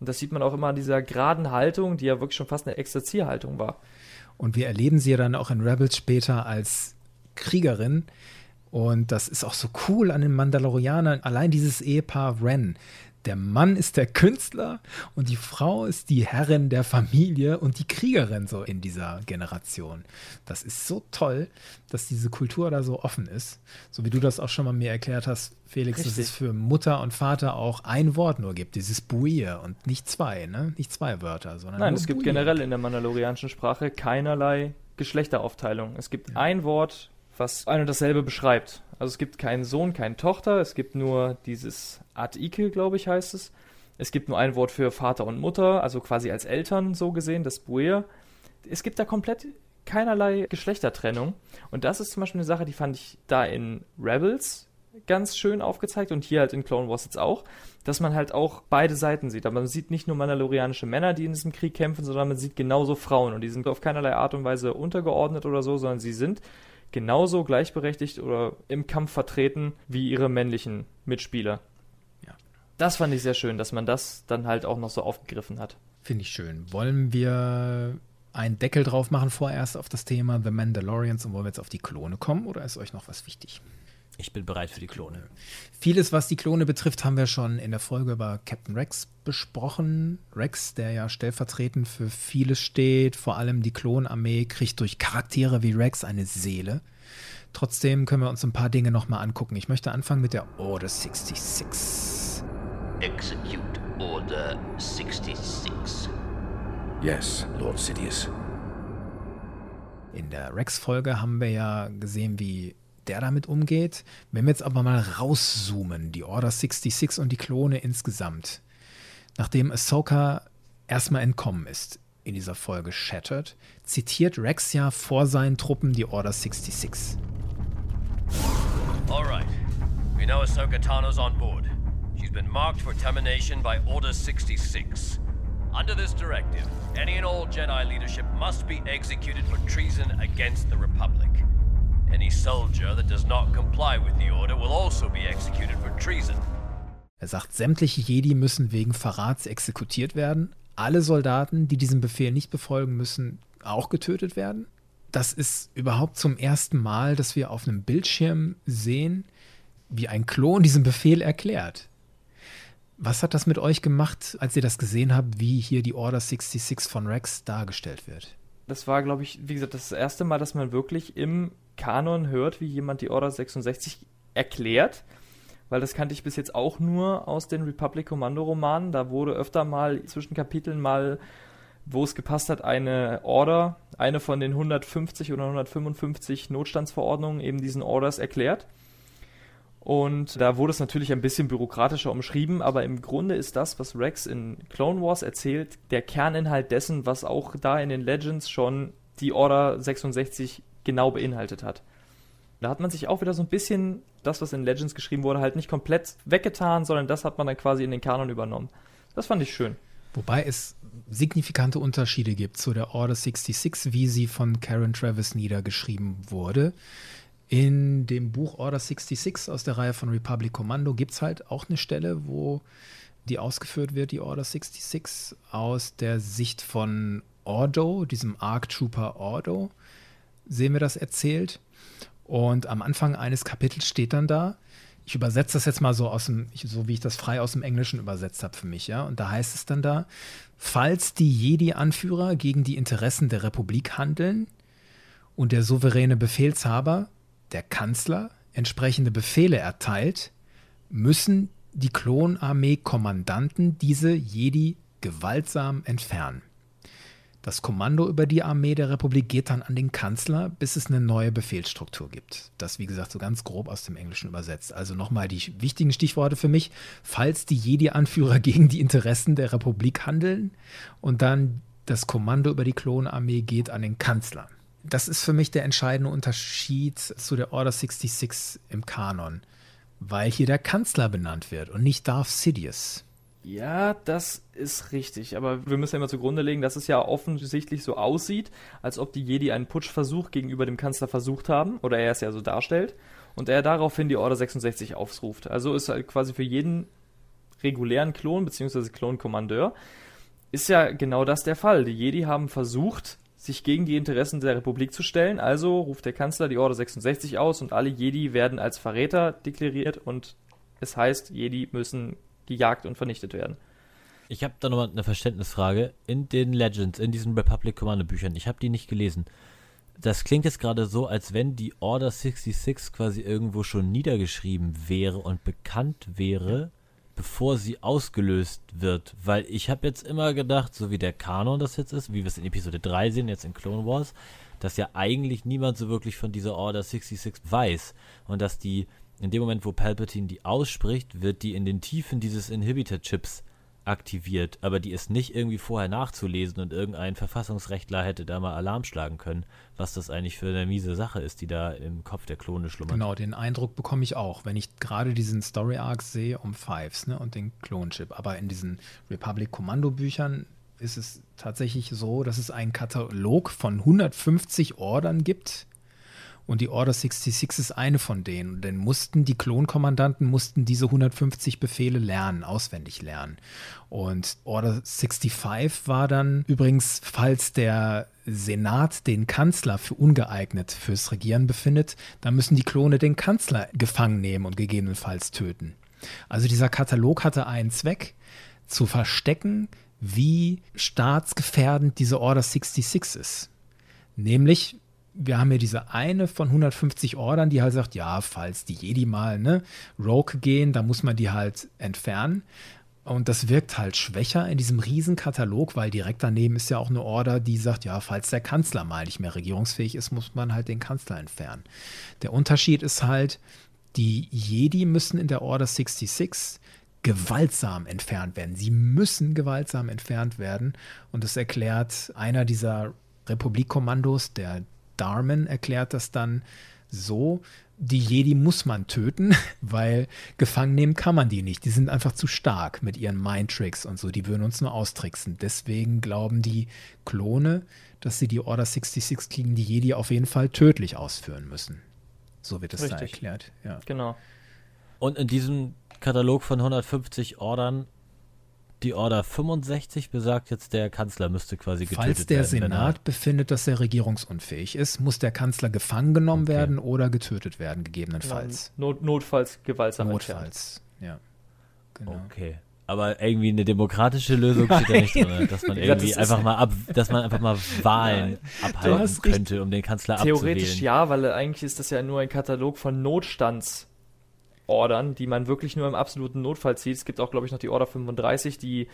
Und das sieht man auch immer an dieser geraden Haltung, die ja wirklich schon fast eine Exerzierhaltung war. Und wir erleben sie ja dann auch in Rebels später als Kriegerin, und das ist auch so cool an den Mandalorianern. Allein dieses Ehepaar Ren. Der Mann ist der Künstler und die Frau ist die Herrin der Familie und die Kriegerin so in dieser Generation. Das ist so toll, dass diese Kultur da so offen ist. So wie du das auch schon mal mir erklärt hast, Felix, Richtig. dass es für Mutter und Vater auch ein Wort nur gibt, dieses Buir und nicht zwei, ne? Nicht zwei Wörter, sondern Nein, es gibt generell in der mandalorianischen Sprache keinerlei Geschlechteraufteilung. Es gibt ja. ein Wort was ein und dasselbe beschreibt. Also es gibt keinen Sohn, keine Tochter, es gibt nur dieses Artikel, glaube ich, heißt es. Es gibt nur ein Wort für Vater und Mutter, also quasi als Eltern so gesehen, das Buer. Es gibt da komplett keinerlei Geschlechtertrennung. Und das ist zum Beispiel eine Sache, die fand ich da in Rebels ganz schön aufgezeigt und hier halt in Clone Wars jetzt auch, dass man halt auch beide Seiten sieht. Aber man sieht nicht nur mandalorianische Männer, die in diesem Krieg kämpfen, sondern man sieht genauso Frauen und die sind auf keinerlei Art und Weise untergeordnet oder so, sondern sie sind genauso gleichberechtigt oder im Kampf vertreten wie ihre männlichen Mitspieler. Ja. Das fand ich sehr schön, dass man das dann halt auch noch so aufgegriffen hat. Finde ich schön. Wollen wir einen Deckel drauf machen vorerst auf das Thema The Mandalorians und wollen wir jetzt auf die Klone kommen oder ist euch noch was wichtig? Ich bin bereit für die Klone. Vieles, was die Klone betrifft, haben wir schon in der Folge über Captain Rex besprochen. Rex, der ja stellvertretend für vieles steht, vor allem die Klonarmee, kriegt durch Charaktere wie Rex eine Seele. Trotzdem können wir uns ein paar Dinge nochmal angucken. Ich möchte anfangen mit der Order 66. Execute Order 66. Yes, Lord Sidious. In der Rex-Folge haben wir ja gesehen, wie der damit umgeht. Wenn wir jetzt aber mal rauszoomen, die Order 66 und die Klone insgesamt. Nachdem Ahsoka erstmal entkommen ist in dieser Folge Shattered, zitiert Rex ja vor seinen Truppen die Order 66. All right. We know Ahsoka Tano's on board. She's been marked for termination by Order 66. Under this directive, any and all Jedi leadership must be executed for treason against the Republic. Any soldier that does not comply with the order will also be executed for treason. Er sagt, sämtliche Jedi müssen wegen Verrats exekutiert werden. Alle Soldaten, die diesen Befehl nicht befolgen müssen, auch getötet werden. Das ist überhaupt zum ersten Mal, dass wir auf einem Bildschirm sehen, wie ein Klon diesen Befehl erklärt. Was hat das mit euch gemacht, als ihr das gesehen habt, wie hier die Order 66 von Rex dargestellt wird? Das war, glaube ich, wie gesagt, das erste Mal, dass man wirklich im Kanon hört, wie jemand die Order 66 erklärt. Weil das kannte ich bis jetzt auch nur aus den Republic Commando Romanen. Da wurde öfter mal zwischen Kapiteln mal, wo es gepasst hat, eine Order, eine von den 150 oder 155 Notstandsverordnungen eben diesen Orders erklärt. Und da wurde es natürlich ein bisschen bürokratischer umschrieben, aber im Grunde ist das, was Rex in Clone Wars erzählt, der Kerninhalt dessen, was auch da in den Legends schon die Order 66 genau beinhaltet hat. Da hat man sich auch wieder so ein bisschen das, was in Legends geschrieben wurde, halt nicht komplett weggetan, sondern das hat man dann quasi in den Kanon übernommen. Das fand ich schön. Wobei es signifikante Unterschiede gibt zu der Order 66, wie sie von Karen Travis niedergeschrieben wurde. In dem Buch Order 66 aus der Reihe von Republic Commando gibt es halt auch eine Stelle, wo die ausgeführt wird, die Order 66, aus der Sicht von Ordo, diesem Arc Trooper Ordo, sehen wir das erzählt. Und am Anfang eines Kapitels steht dann da, ich übersetze das jetzt mal so aus dem, so wie ich das frei aus dem Englischen übersetzt habe für mich, ja. Und da heißt es dann da, falls die Jedi-Anführer gegen die Interessen der Republik handeln und der souveräne Befehlshaber, der Kanzler, entsprechende Befehle erteilt, müssen die Klonarmee-Kommandanten diese Jedi gewaltsam entfernen. Das Kommando über die Armee der Republik geht dann an den Kanzler, bis es eine neue Befehlsstruktur gibt. Das, wie gesagt, so ganz grob aus dem Englischen übersetzt. Also nochmal die wichtigen Stichworte für mich. Falls die Jedi-Anführer gegen die Interessen der Republik handeln und dann das Kommando über die Klonarmee geht an den Kanzler. Das ist für mich der entscheidende Unterschied zu der Order 66 im Kanon, weil hier der Kanzler benannt wird und nicht Darth Sidious. Ja, das ist richtig. Aber wir müssen ja immer zugrunde legen, dass es ja offensichtlich so aussieht, als ob die Jedi einen Putschversuch gegenüber dem Kanzler versucht haben, oder er es ja so darstellt, und er daraufhin die Order 66 aufruft. Also ist halt quasi für jeden regulären Klon bzw. Klonkommandeur ist ja genau das der Fall. Die Jedi haben versucht, sich gegen die Interessen der Republik zu stellen, also ruft der Kanzler die Order 66 aus und alle Jedi werden als Verräter deklariert und es heißt, Jedi müssen gejagt und vernichtet werden. Ich habe da nochmal eine Verständnisfrage. In den Legends, in diesen Republic Commando Büchern, ich habe die nicht gelesen. Das klingt jetzt gerade so, als wenn die Order 66 quasi irgendwo schon niedergeschrieben wäre und bekannt wäre, bevor sie ausgelöst wird. Weil ich habe jetzt immer gedacht, so wie der Kanon das jetzt ist, wie wir es in Episode 3 sehen, jetzt in Clone Wars, dass ja eigentlich niemand so wirklich von dieser Order 66 weiß. Und dass die in dem Moment, wo Palpatine die ausspricht, wird die in den Tiefen dieses Inhibitor-Chips aktiviert, aber die ist nicht irgendwie vorher nachzulesen und irgendein Verfassungsrechtler hätte da mal Alarm schlagen können, was das eigentlich für eine miese Sache ist, die da im Kopf der Klone schlummert. Genau, den Eindruck bekomme ich auch, wenn ich gerade diesen Story Arc sehe um Fives ne, und den Klonchip. Aber in diesen Republic Kommando Büchern ist es tatsächlich so, dass es einen Katalog von 150 Ordern gibt, Und die Order 66 ist eine von denen. Und dann mussten die Klonkommandanten mussten diese 150 Befehle lernen, auswendig lernen. Und Order 65 war dann übrigens, falls der Senat den Kanzler für ungeeignet fürs Regieren befindet, dann müssen die Klone den Kanzler gefangen nehmen und gegebenenfalls töten. Also dieser Katalog hatte einen Zweck, zu verstecken, wie staatsgefährdend diese Order 66 ist. Nämlich, wir haben hier diese eine von 150 Ordern, die halt sagt, ja, falls die Jedi mal ne, Rogue gehen, dann muss man die halt entfernen. Und das wirkt halt schwächer in diesem Riesenkatalog, weil direkt daneben ist ja auch eine Order, die sagt, ja, falls der Kanzler mal nicht mehr regierungsfähig ist, muss man halt den Kanzler entfernen. Der Unterschied ist halt, die Jedi müssen in der Order 66 gewaltsam entfernt werden. Sie müssen gewaltsam entfernt werden. Und das erklärt einer dieser Republikkommandos, der Darman, erklärt das dann so. Die Jedi muss man töten, weil gefangen nehmen kann man die nicht. Die sind einfach zu stark mit ihren Mind-Tricks und so. Die würden uns nur austricksen. Deswegen glauben die Klone, dass sie die Order 66 gegen die Jedi auf jeden Fall tödlich ausführen müssen. So wird es da erklärt. Ja. Genau. Und in diesem Katalog von 150 Ordern, die Order 65 besagt jetzt, der Kanzler müsste quasi getötet werden. Falls der Senat befindet, dass er regierungsunfähig ist, muss der Kanzler gefangen genommen okay. werden oder getötet werden, gegebenenfalls. Not, notfalls gewaltsam Notfalls, entfernt. ja. Genau. Okay. Aber irgendwie eine demokratische Lösung steht da nicht drin, dass man irgendwie das einfach mal ab, dass man einfach mal Wahlen Nein. abhalten könnte, um den Kanzler abzuwählen. Theoretisch ja, weil eigentlich ist das ja nur ein Katalog von Notstands Ordern, die man wirklich nur im absoluten Notfall zieht. Es gibt auch, glaube ich, noch die Order 35, die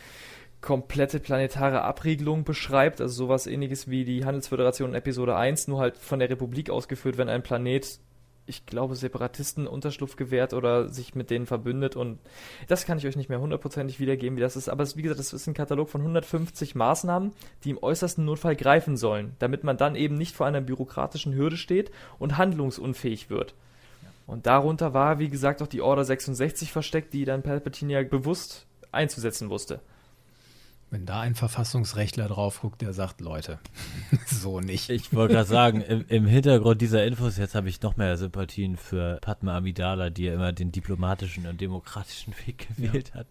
komplette planetare Abriegelung beschreibt, also sowas ähnliches wie die Handelsföderation in Episode 1, nur halt von der Republik ausgeführt, wenn ein Planet, ich glaube, Separatisten Unterschlupf gewährt oder sich mit denen verbündet und das kann ich euch nicht mehr hundertprozentig wiedergeben, wie das ist, aber wie gesagt, das ist ein Katalog von 150 Maßnahmen, die im äußersten Notfall greifen sollen, damit man dann eben nicht vor einer bürokratischen Hürde steht und handlungsunfähig wird. Und darunter war, wie gesagt, auch die Order 66 versteckt, die dann Palpatine ja bewusst einzusetzen wusste. Wenn da ein Verfassungsrechtler drauf guckt, der sagt, Leute, so nicht. Ich wollte gerade sagen, im, im, Hintergrund dieser Infos, jetzt habe ich noch mehr Sympathien für Padma Amidala, die ja immer den diplomatischen und demokratischen Weg gewählt ja. hat.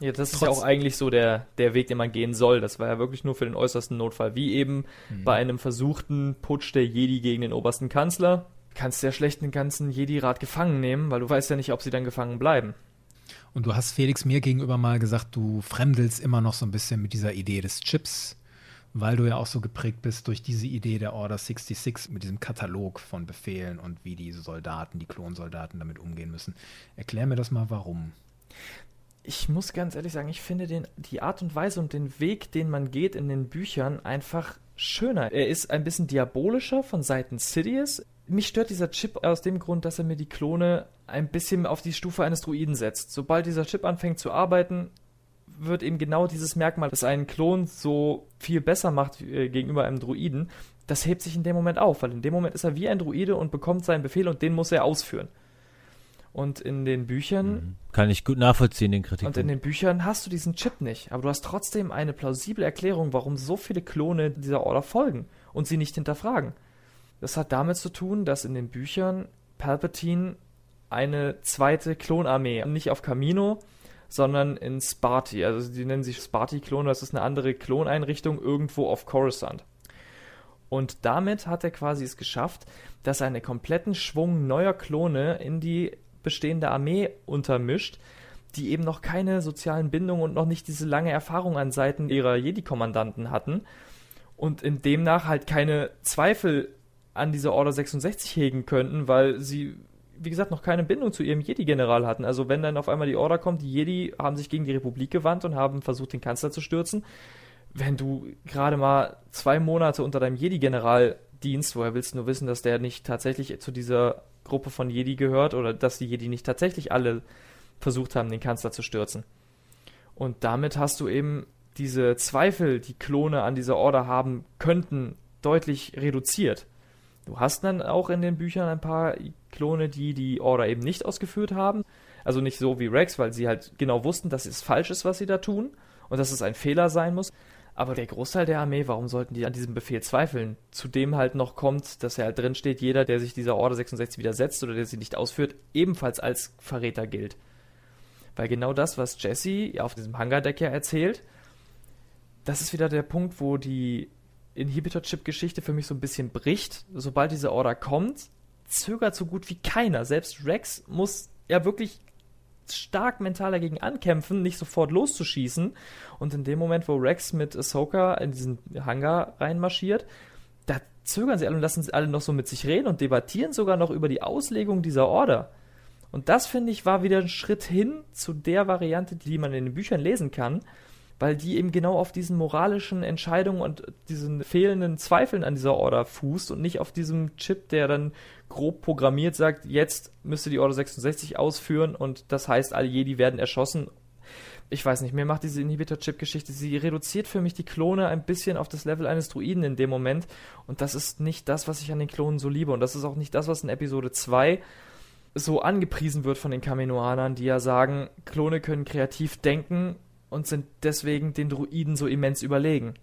Ja, das Trotz ist ja auch eigentlich so der, der Weg, den man gehen soll. Das war ja wirklich nur für den äußersten Notfall. Wie eben mhm. bei einem versuchten Putsch der Jedi gegen den obersten Kanzler kannst ja schlecht den ganzen Jedi-Rat gefangen nehmen, weil du weißt ja nicht, ob sie dann gefangen bleiben. Und du hast Felix mir gegenüber mal gesagt, du fremdelst immer noch so ein bisschen mit dieser Idee des Chips, weil du ja auch so geprägt bist durch diese Idee der Order 66 mit diesem Katalog von Befehlen und wie die Soldaten, die Klonsoldaten damit umgehen müssen. Erklär mir das mal, warum. Ich muss ganz ehrlich sagen, ich finde den, die Art und Weise und den Weg, den man geht in den Büchern, einfach schöner. Er ist ein bisschen diabolischer von Seiten Sidious mich stört dieser Chip aus dem Grund, dass er mir die Klone ein bisschen auf die Stufe eines Druiden setzt. Sobald dieser Chip anfängt zu arbeiten, wird eben genau dieses Merkmal, das einen Klon so viel besser macht äh, gegenüber einem Druiden, das hebt sich in dem Moment auf, weil in dem Moment ist er wie ein Druide und bekommt seinen Befehl und den muss er ausführen. Und in den Büchern. Mhm. Kann ich gut nachvollziehen, den Kritik. Und in den Büchern hast du diesen Chip nicht, aber du hast trotzdem eine plausible Erklärung, warum so viele Klone dieser Order folgen und sie nicht hinterfragen. Das hat damit zu tun, dass in den Büchern Palpatine eine zweite Klonarmee, nicht auf Camino, sondern in Sparti, also die nennen sich Sparti-Klone, das ist eine andere Kloneinrichtung irgendwo auf Coruscant. Und damit hat er quasi es geschafft, dass er einen kompletten Schwung neuer Klone in die bestehende Armee untermischt, die eben noch keine sozialen Bindungen und noch nicht diese lange Erfahrung an Seiten ihrer Jedi-Kommandanten hatten und in demnach halt keine Zweifel an diese Order 66 hegen könnten, weil sie, wie gesagt, noch keine Bindung zu ihrem Jedi-General hatten. Also wenn dann auf einmal die Order kommt, die Jedi haben sich gegen die Republik gewandt und haben versucht, den Kanzler zu stürzen. Wenn du gerade mal zwei Monate unter deinem Jedi-General dienst, woher willst du nur wissen, dass der nicht tatsächlich zu dieser Gruppe von Jedi gehört oder dass die Jedi nicht tatsächlich alle versucht haben, den Kanzler zu stürzen? Und damit hast du eben diese Zweifel, die Klone an dieser Order haben könnten, deutlich reduziert. Du hast dann auch in den Büchern ein paar Klone, die die Order eben nicht ausgeführt haben. Also nicht so wie Rex, weil sie halt genau wussten, dass es falsch ist, was sie da tun und dass es ein Fehler sein muss. Aber der Großteil der Armee, warum sollten die an diesem Befehl zweifeln? Zudem halt noch kommt, dass er halt drin steht, jeder, der sich dieser Order 66 widersetzt oder der sie nicht ausführt, ebenfalls als Verräter gilt. Weil genau das, was Jesse auf diesem Hangardeck ja erzählt, das ist wieder der Punkt, wo die Inhibitor-Chip-Geschichte für mich so ein bisschen bricht. Sobald diese Order kommt, zögert so gut wie keiner. Selbst Rex muss ja wirklich stark mental dagegen ankämpfen, nicht sofort loszuschießen. Und in dem Moment, wo Rex mit Ahsoka in diesen Hangar reinmarschiert, da zögern sie alle und lassen sie alle noch so mit sich reden und debattieren sogar noch über die Auslegung dieser Order. Und das, finde ich, war wieder ein Schritt hin zu der Variante, die man in den Büchern lesen kann, weil die eben genau auf diesen moralischen Entscheidungen und diesen fehlenden Zweifeln an dieser Order fußt und nicht auf diesem Chip, der dann grob programmiert sagt, jetzt müsste die Order 66 ausführen und das heißt, alle Jedi werden erschossen. Ich weiß nicht, mir macht diese Inhibitor-Chip-Geschichte, sie reduziert für mich die Klone ein bisschen auf das Level eines Druiden in dem Moment und das ist nicht das, was ich an den Klonen so liebe und das ist auch nicht das, was in Episode 2 so angepriesen wird von den Kaminoanern, die ja sagen, Klone können kreativ denken und sind deswegen den Druiden so immens überlegen.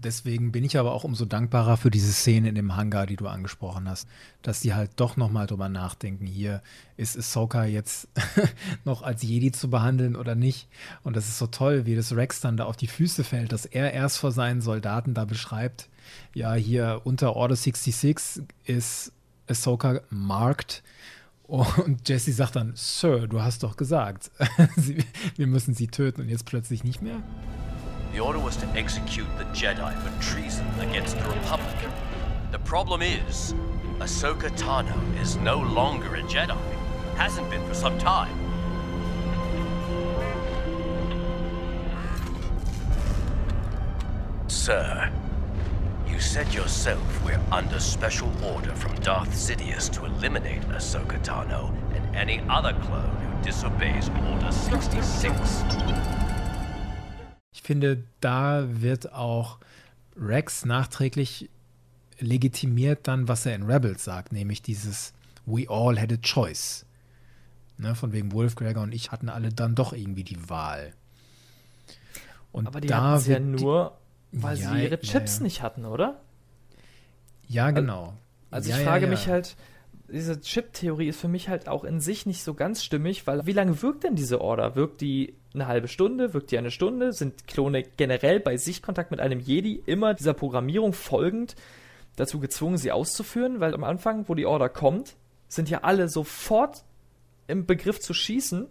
Deswegen bin ich aber auch umso dankbarer für diese Szene in dem Hangar, die du angesprochen hast, dass die halt doch nochmal drüber nachdenken. Hier ist Ahsoka jetzt noch als Jedi zu behandeln oder nicht? Und das ist so toll, wie das Rex dann da auf die Füße fällt, dass er erst vor seinen Soldaten da beschreibt, ja, hier unter Order 66 ist Ahsoka marked. Und Jesse sagt dann, Sir, du hast doch gesagt, wir müssen sie töten und jetzt plötzlich nicht mehr? The order was to execute the Jedi for treason against the Republic. The problem is, Ahsoka Tano is no longer a Jedi. Hasn't been for some time. Sir, you said yourself we're under special order from Darth Sidious to eliminate Ahsoka Tano and any other clone who disobeys Order 66. Ich finde, da wird auch Rex nachträglich legitimiert dann, was er in Rebels sagt, nämlich dieses We all had a choice. Ne, von wegen Wolf, Gregor und ich hatten alle dann doch irgendwie die Wahl. Und Aber die hatten es ja nur, weil ja, sie ihre Chips ja, nicht hatten, oder? Ja, genau. Also ich frage mich halt, diese Chip-Theorie ist für mich halt auch in sich nicht so ganz stimmig, weil wie lange wirkt denn diese Order? Wirkt die eine halbe Stunde? Wirkt die eine Stunde? Sind Klone generell bei Sichtkontakt mit einem Jedi immer dieser Programmierung folgend dazu gezwungen, sie auszuführen? Weil am Anfang, wo die Order kommt, sind ja alle sofort im Begriff zu schießen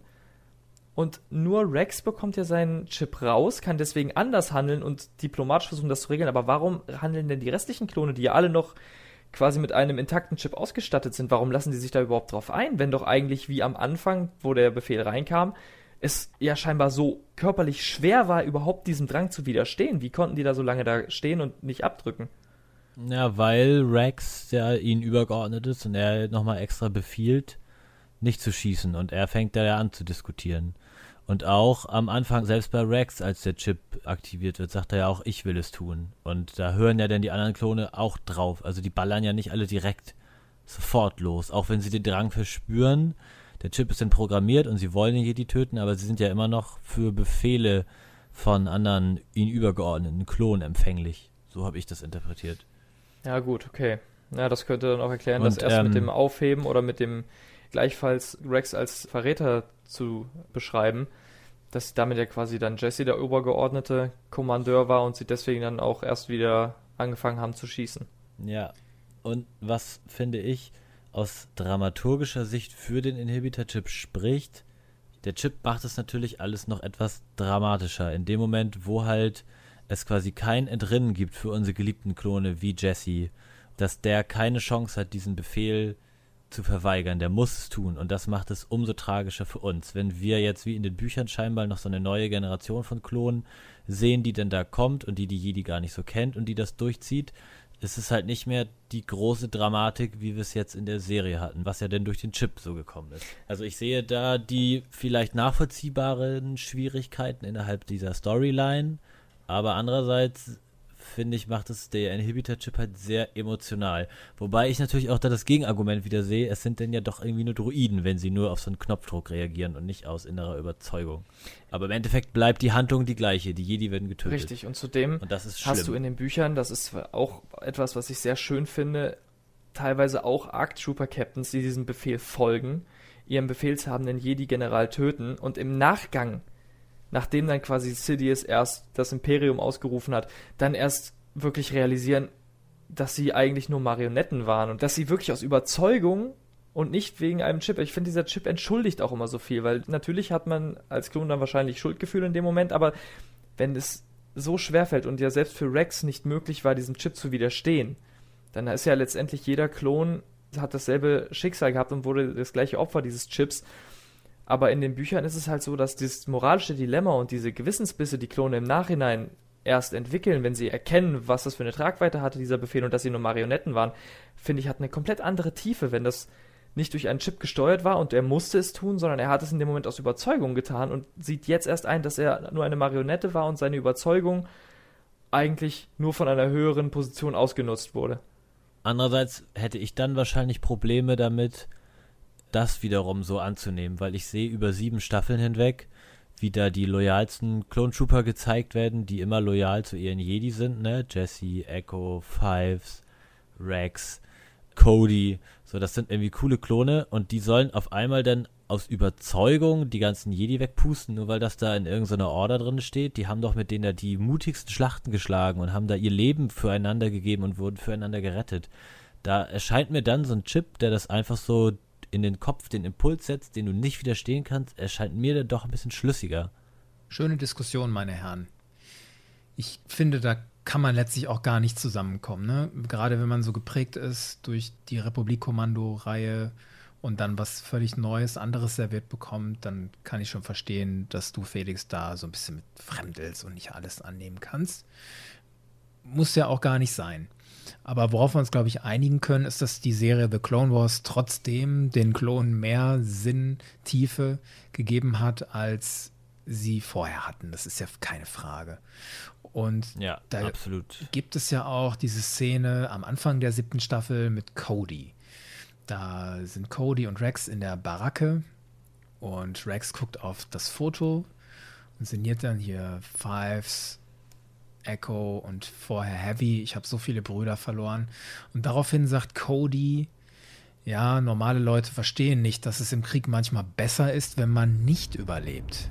und nur Rex bekommt ja seinen Chip raus, kann deswegen anders handeln und diplomatisch versuchen, das zu regeln. Aber warum handeln denn die restlichen Klone, die ja alle noch quasi mit einem intakten Chip ausgestattet sind, warum lassen die sich da überhaupt drauf ein, wenn doch eigentlich wie am Anfang, wo der Befehl reinkam, es ja scheinbar so körperlich schwer war, überhaupt diesem Drang zu widerstehen. Wie konnten die da so lange da stehen und nicht abdrücken? Ja, weil Rex ja ihnen übergeordnet ist und er nochmal extra befiehlt, nicht zu schießen und er fängt da ja an zu diskutieren. Und auch am Anfang, selbst bei Rex, als der Chip aktiviert wird, sagt er ja auch, ich will es tun. Und da hören ja dann die anderen Klone auch drauf. Also die ballern ja nicht alle direkt sofort los. Auch wenn sie den Drang verspüren, der Chip ist dann programmiert und sie wollen ihn Jedi töten, aber sie sind ja immer noch für Befehle von anderen ihnen übergeordneten Klonen empfänglich. So habe ich das interpretiert. Ja, gut, okay. Ja, das könnte dann auch erklären, und, dass erst ähm, mit dem Aufheben oder mit dem gleichfalls Rex als Verräter zu beschreiben, dass damit ja quasi dann Jesse der übergeordnete Kommandeur war und sie deswegen dann auch erst wieder angefangen haben zu schießen. Ja, und was finde ich aus dramaturgischer Sicht für den Inhibitor-Chip spricht, der Chip macht es natürlich alles noch etwas dramatischer. In dem Moment, wo halt es quasi kein Entrinnen gibt für unsere geliebten Klone wie Jesse, dass der keine Chance hat, diesen Befehl zu verweigern. Der muss es tun. Und das macht es umso tragischer für uns. Wenn wir jetzt wie in den Büchern scheinbar noch so eine neue Generation von Klonen sehen, die denn da kommt und die die Jedi gar nicht so kennt und die das durchzieht, ist es halt nicht mehr die große Dramatik, wie wir es jetzt in der Serie hatten, was ja denn durch den Chip so gekommen ist. Also ich sehe da die vielleicht nachvollziehbaren Schwierigkeiten innerhalb dieser Storyline, aber andererseits finde ich, macht es der Inhibitor-Chip halt sehr emotional. Wobei ich natürlich auch da das Gegenargument wieder sehe, es sind denn ja doch irgendwie nur Druiden, wenn sie nur auf so einen Knopfdruck reagieren und nicht aus innerer Überzeugung. Aber im Endeffekt bleibt die Handlung die gleiche, die Jedi werden getötet. Richtig, und zudem und hast du in den Büchern, das ist auch etwas, was ich sehr schön finde, teilweise auch Arc Trooper Captains, die diesem Befehl folgen, ihren befehlshabenden Jedi-General töten und im Nachgang nachdem dann quasi Sidious erst das Imperium ausgerufen hat, dann erst wirklich realisieren, dass sie eigentlich nur Marionetten waren und dass sie wirklich aus Überzeugung und nicht wegen einem Chip. Ich finde, dieser Chip entschuldigt auch immer so viel, weil natürlich hat man als Klon dann wahrscheinlich Schuldgefühle in dem Moment, aber wenn es so schwer fällt und ja selbst für Rex nicht möglich war, diesem Chip zu widerstehen, dann ist ja letztendlich jeder Klon hat dasselbe Schicksal gehabt und wurde das gleiche Opfer dieses Chips. Aber in den Büchern ist es halt so, dass dieses moralische Dilemma und diese Gewissensbisse, die Klone im Nachhinein erst entwickeln, wenn sie erkennen, was das für eine Tragweite hatte, dieser Befehl, und dass sie nur Marionetten waren, finde ich, hat eine komplett andere Tiefe, wenn das nicht durch einen Chip gesteuert war und er musste es tun, sondern er hat es in dem Moment aus Überzeugung getan und sieht jetzt erst ein, dass er nur eine Marionette war und seine Überzeugung eigentlich nur von einer höheren Position ausgenutzt wurde. Andererseits hätte ich dann wahrscheinlich Probleme damit, das wiederum so anzunehmen, weil ich sehe über sieben Staffeln hinweg, wie da die loyalsten Clone Trooper gezeigt werden, die immer loyal zu ihren Jedi sind, ne? Jesse, Echo, Fives, Rex, Cody, so das sind irgendwie coole Klone und die sollen auf einmal dann aus Überzeugung die ganzen Jedi wegpusten, nur weil das da in irgendeiner Order drin steht. Die haben doch mit denen da die mutigsten Schlachten geschlagen und haben da ihr Leben füreinander gegeben und wurden füreinander gerettet. Da erscheint mir dann so ein Chip, der das einfach so in den Kopf den Impuls setzt, den du nicht widerstehen kannst, erscheint mir dann doch ein bisschen schlüssiger. Schöne Diskussion, meine Herren. Ich finde, da kann man letztlich auch gar nicht zusammenkommen. Ne? Gerade wenn man so geprägt ist durch die Republik-Kommando-Reihe und dann was völlig Neues, anderes serviert bekommt, dann kann ich schon verstehen, dass du Felix da so ein bisschen mit fremdelst und nicht alles annehmen kannst. Muss ja auch gar nicht sein. Aber worauf wir uns, glaube ich, einigen können, ist, dass die Serie The Clone Wars trotzdem den Klonen mehr Sinn, Tiefe gegeben hat, als sie vorher hatten. Das ist ja keine Frage. Und ja, da absolut. gibt es ja auch diese Szene am Anfang der siebten Staffel mit Cody. Da sind Cody und Rex in der Baracke und Rex guckt auf das Foto und sinniert dann hier Fives Echo und vorher Heavy. Ich habe so viele Brüder verloren. Und daraufhin sagt Cody, ja, normale Leute verstehen nicht, dass es im Krieg manchmal besser ist, wenn man nicht überlebt.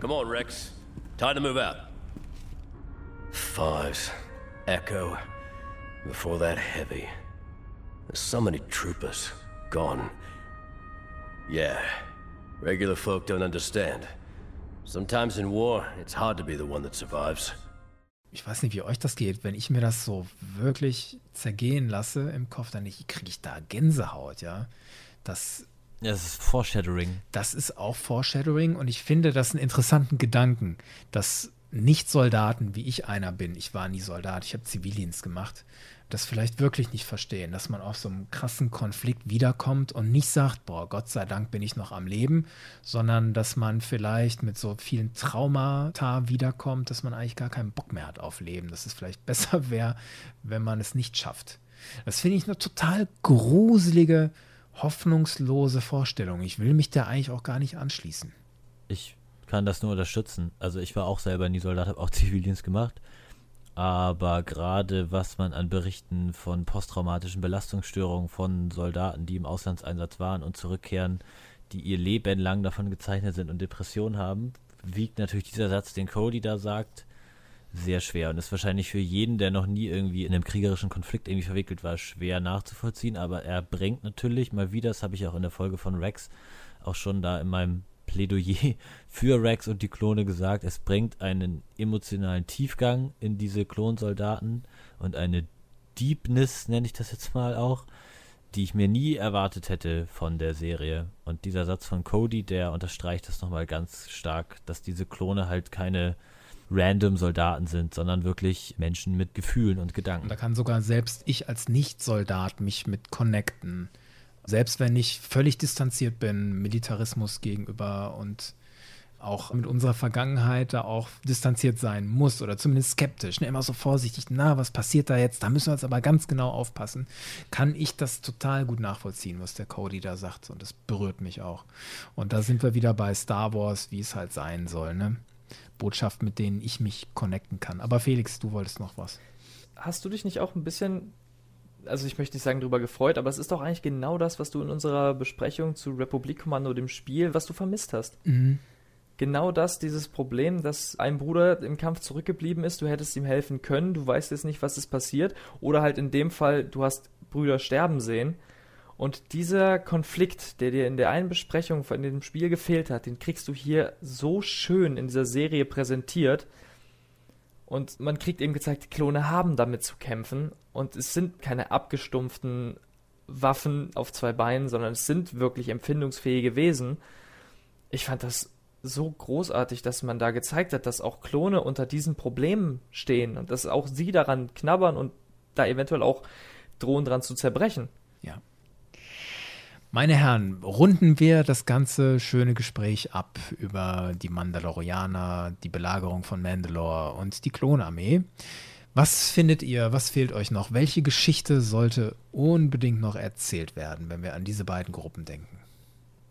Come on, Rex. Time to move out. Fives. Echo. Before that, Heavy. There's so many troopers. Gone. Yeah, Regular folk don't understand. Sometimes in war, it's hard to be the one that survives. Ich weiß nicht, wie euch das geht. Wenn ich mir das so wirklich zergehen lasse im Kopf, dann kriege ich da Gänsehaut, ja. Das, das ist Foreshadowing. Das ist auch Foreshadowing und ich finde das einen interessanten Gedanken, dass Nicht-Soldaten, wie ich einer bin, ich war nie Soldat, ich habe Zivildienst gemacht, das vielleicht wirklich nicht verstehen, dass man auf so einem krassen Konflikt wiederkommt und nicht sagt, boah, Gott sei Dank bin ich noch am Leben, sondern dass man vielleicht mit so vielen Traumata wiederkommt, dass man eigentlich gar keinen Bock mehr hat auf Leben, dass es vielleicht besser wäre, wenn man es nicht schafft. Das finde ich eine total gruselige, hoffnungslose Vorstellung. Ich will mich da eigentlich auch gar nicht anschließen. Ich kann das nur unterstützen. Also ich war auch selber nie Soldat, habe auch Zivildienst gemacht aber gerade was man an Berichten von posttraumatischen Belastungsstörungen von Soldaten, die im Auslandseinsatz waren und zurückkehren, die ihr Leben lang davon gezeichnet sind und Depressionen haben, wiegt natürlich dieser Satz, den Cody da sagt, sehr schwer. Und ist wahrscheinlich für jeden, der noch nie irgendwie in einem kriegerischen Konflikt irgendwie verwickelt war, schwer nachzuvollziehen, aber er bringt natürlich mal wieder, das habe ich auch in der Folge von Rex auch schon da in meinem Plädoyer für Rex und die Klone gesagt, es bringt einen emotionalen Tiefgang in diese Klonsoldaten und eine Deepness, nenne ich das jetzt mal auch, die ich mir nie erwartet hätte von der Serie. Und dieser Satz von Cody, der unterstreicht das nochmal ganz stark, dass diese Klone halt keine random Soldaten sind, sondern wirklich Menschen mit Gefühlen und Gedanken. Da kann sogar selbst ich als Nicht-Soldat mich mit connecten Selbst wenn ich völlig distanziert bin, Militarismus gegenüber und auch mit unserer Vergangenheit da auch distanziert sein muss oder zumindest skeptisch, ne? immer so vorsichtig, na, was passiert da jetzt? Da müssen wir jetzt aber ganz genau aufpassen. Kann ich das total gut nachvollziehen, was der Cody da sagt und das berührt mich auch. Und da sind wir wieder bei Star Wars, wie es halt sein soll, ne? Botschaften, mit denen ich mich connecten kann. Aber Felix, du wolltest noch was. Hast du dich nicht auch ein bisschen also ich möchte nicht sagen darüber gefreut, aber es ist doch eigentlich genau das, was du in unserer Besprechung zu Republik Kommando, dem Spiel, was du vermisst hast. Mhm genau das, dieses Problem, dass ein Bruder im Kampf zurückgeblieben ist, du hättest ihm helfen können, du weißt jetzt nicht, was ist passiert, oder halt in dem Fall, du hast Brüder sterben sehen. Und dieser Konflikt, der dir in der einen Besprechung von dem Spiel gefehlt hat, den kriegst du hier so schön in dieser Serie präsentiert. Und man kriegt eben gezeigt, die Klone haben damit zu kämpfen. Und es sind keine abgestumpften Waffen auf zwei Beinen, sondern es sind wirklich empfindungsfähige Wesen. Ich fand das so großartig, dass man da gezeigt hat, dass auch Klone unter diesen Problemen stehen und dass auch sie daran knabbern und da eventuell auch drohen dran zu zerbrechen. Ja. Meine Herren, runden wir das ganze schöne Gespräch ab über die Mandalorianer, die Belagerung von Mandalore und die Klonarmee. Was findet ihr, was fehlt euch noch? Welche Geschichte sollte unbedingt noch erzählt werden, wenn wir an diese beiden Gruppen denken?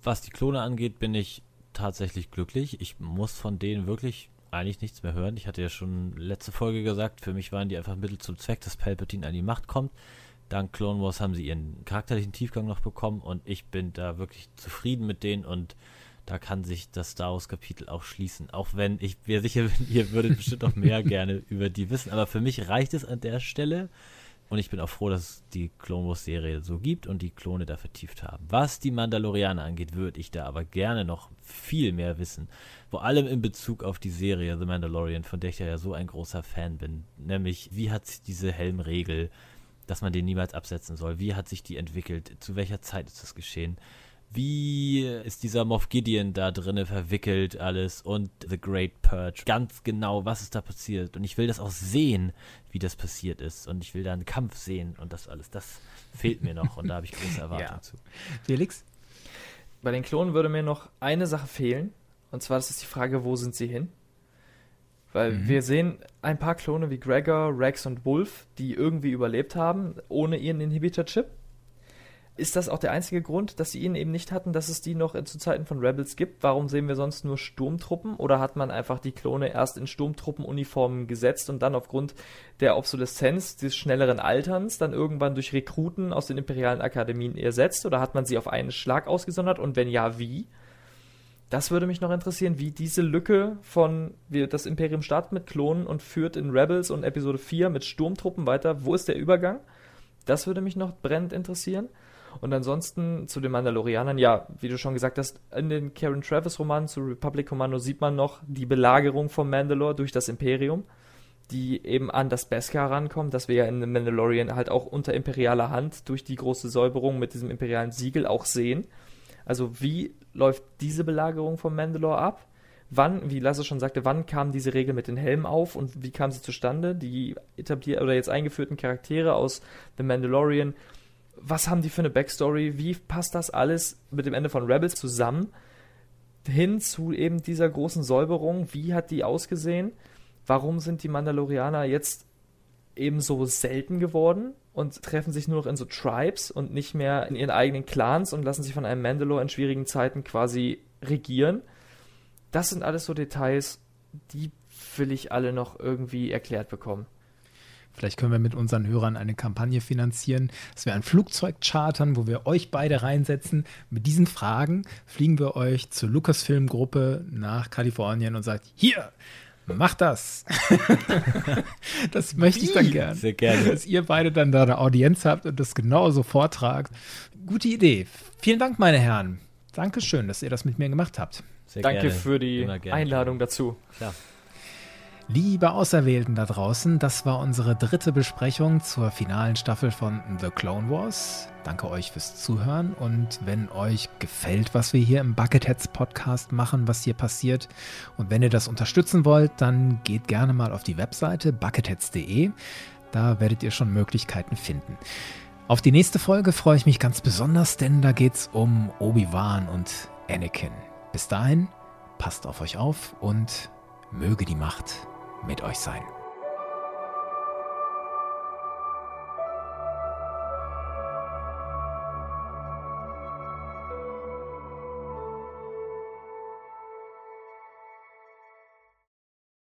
Was die Klone angeht, bin ich tatsächlich glücklich. Ich muss von denen wirklich eigentlich nichts mehr hören. Ich hatte ja schon letzte Folge gesagt, für mich waren die einfach Mittel zum Zweck, dass Palpatine an die Macht kommt. Dank Clone Wars haben sie ihren charakterlichen Tiefgang noch bekommen und ich bin da wirklich zufrieden mit denen und da kann sich das Star Wars Kapitel auch schließen. Auch wenn ich mir sicher bin, ihr würdet bestimmt noch mehr gerne über die wissen. Aber für mich reicht es an der Stelle. Und ich bin auch froh, dass es die Clone Wars Serie so gibt und die Klone da vertieft haben. Was die Mandalorianer angeht, würde ich da aber gerne noch viel mehr wissen. Vor allem in Bezug auf die Serie The Mandalorian, von der ich ja so ein großer Fan bin. Nämlich, wie hat sich diese Helmregel, dass man den niemals absetzen soll, wie hat sich die entwickelt? Zu welcher Zeit ist das geschehen? wie ist dieser Moff Gideon da drinne verwickelt alles und The Great Purge. Ganz genau, was ist da passiert. Und ich will das auch sehen, wie das passiert ist. Und ich will da einen Kampf sehen und das alles. Das fehlt mir noch und da habe ich große Erwartungen ja. zu. Felix? Bei den Klonen würde mir noch eine Sache fehlen. Und zwar das ist die Frage, wo sind sie hin? Weil mhm. wir sehen ein paar Klone wie Gregor, Rex und Wolf, die irgendwie überlebt haben, ohne ihren Inhibitor-Chip ist das auch der einzige Grund, dass sie ihn eben nicht hatten, dass es die noch zu Zeiten von Rebels gibt? Warum sehen wir sonst nur Sturmtruppen? Oder hat man einfach die Klone erst in Sturmtruppenuniformen gesetzt und dann aufgrund der Obsoleszenz des schnelleren Alterns dann irgendwann durch Rekruten aus den imperialen Akademien ersetzt? Oder hat man sie auf einen Schlag ausgesondert? Und wenn ja, wie? Das würde mich noch interessieren, wie diese Lücke von wie das Imperium startet mit Klonen und führt in Rebels und Episode 4 mit Sturmtruppen weiter. Wo ist der Übergang? Das würde mich noch brennend interessieren. Und ansonsten zu den Mandalorianern, ja, wie du schon gesagt hast, in den Karen Travis Romanen zu Republic Commando sieht man noch die Belagerung von Mandalore durch das Imperium, die eben an das Beskar rankommt, das wir ja in The Mandalorian halt auch unter imperialer Hand durch die große Säuberung mit diesem imperialen Siegel auch sehen. Also wie läuft diese Belagerung von Mandalore ab? Wann, wie Lasse schon sagte, wann kam diese Regel mit den Helmen auf und wie kam sie zustande? Die etabliert oder jetzt eingeführten Charaktere aus The Mandalorian was haben die für eine Backstory, wie passt das alles mit dem Ende von Rebels zusammen, hin zu eben dieser großen Säuberung, wie hat die ausgesehen, warum sind die Mandalorianer jetzt eben so selten geworden und treffen sich nur noch in so Tribes und nicht mehr in ihren eigenen Clans und lassen sich von einem Mandalore in schwierigen Zeiten quasi regieren. Das sind alles so Details, die will ich alle noch irgendwie erklärt bekommen. Vielleicht können wir mit unseren Hörern eine Kampagne finanzieren, dass wir ein Flugzeug chartern, wo wir euch beide reinsetzen. Mit diesen Fragen fliegen wir euch zur Lucasfilm-Gruppe nach Kalifornien und sagt, hier, macht das. das möchte ich dann gerne. Sehr gerne. Dass ihr beide dann da eine Audienz habt und das genauso vortragt. Gute Idee. Vielen Dank, meine Herren. Dankeschön, dass ihr das mit mir gemacht habt. Sehr Danke gerne. für die Einladung dazu. Klar. Liebe Auserwählten da draußen, das war unsere dritte Besprechung zur finalen Staffel von The Clone Wars. Danke euch fürs Zuhören und wenn euch gefällt, was wir hier im Bucketheads Podcast machen, was hier passiert und wenn ihr das unterstützen wollt, dann geht gerne mal auf die Webseite bucketheads.de. Da werdet ihr schon Möglichkeiten finden. Auf die nächste Folge freue ich mich ganz besonders, denn da geht's um Obi-Wan und Anakin. Bis dahin, passt auf euch auf und möge die Macht mit euch sein.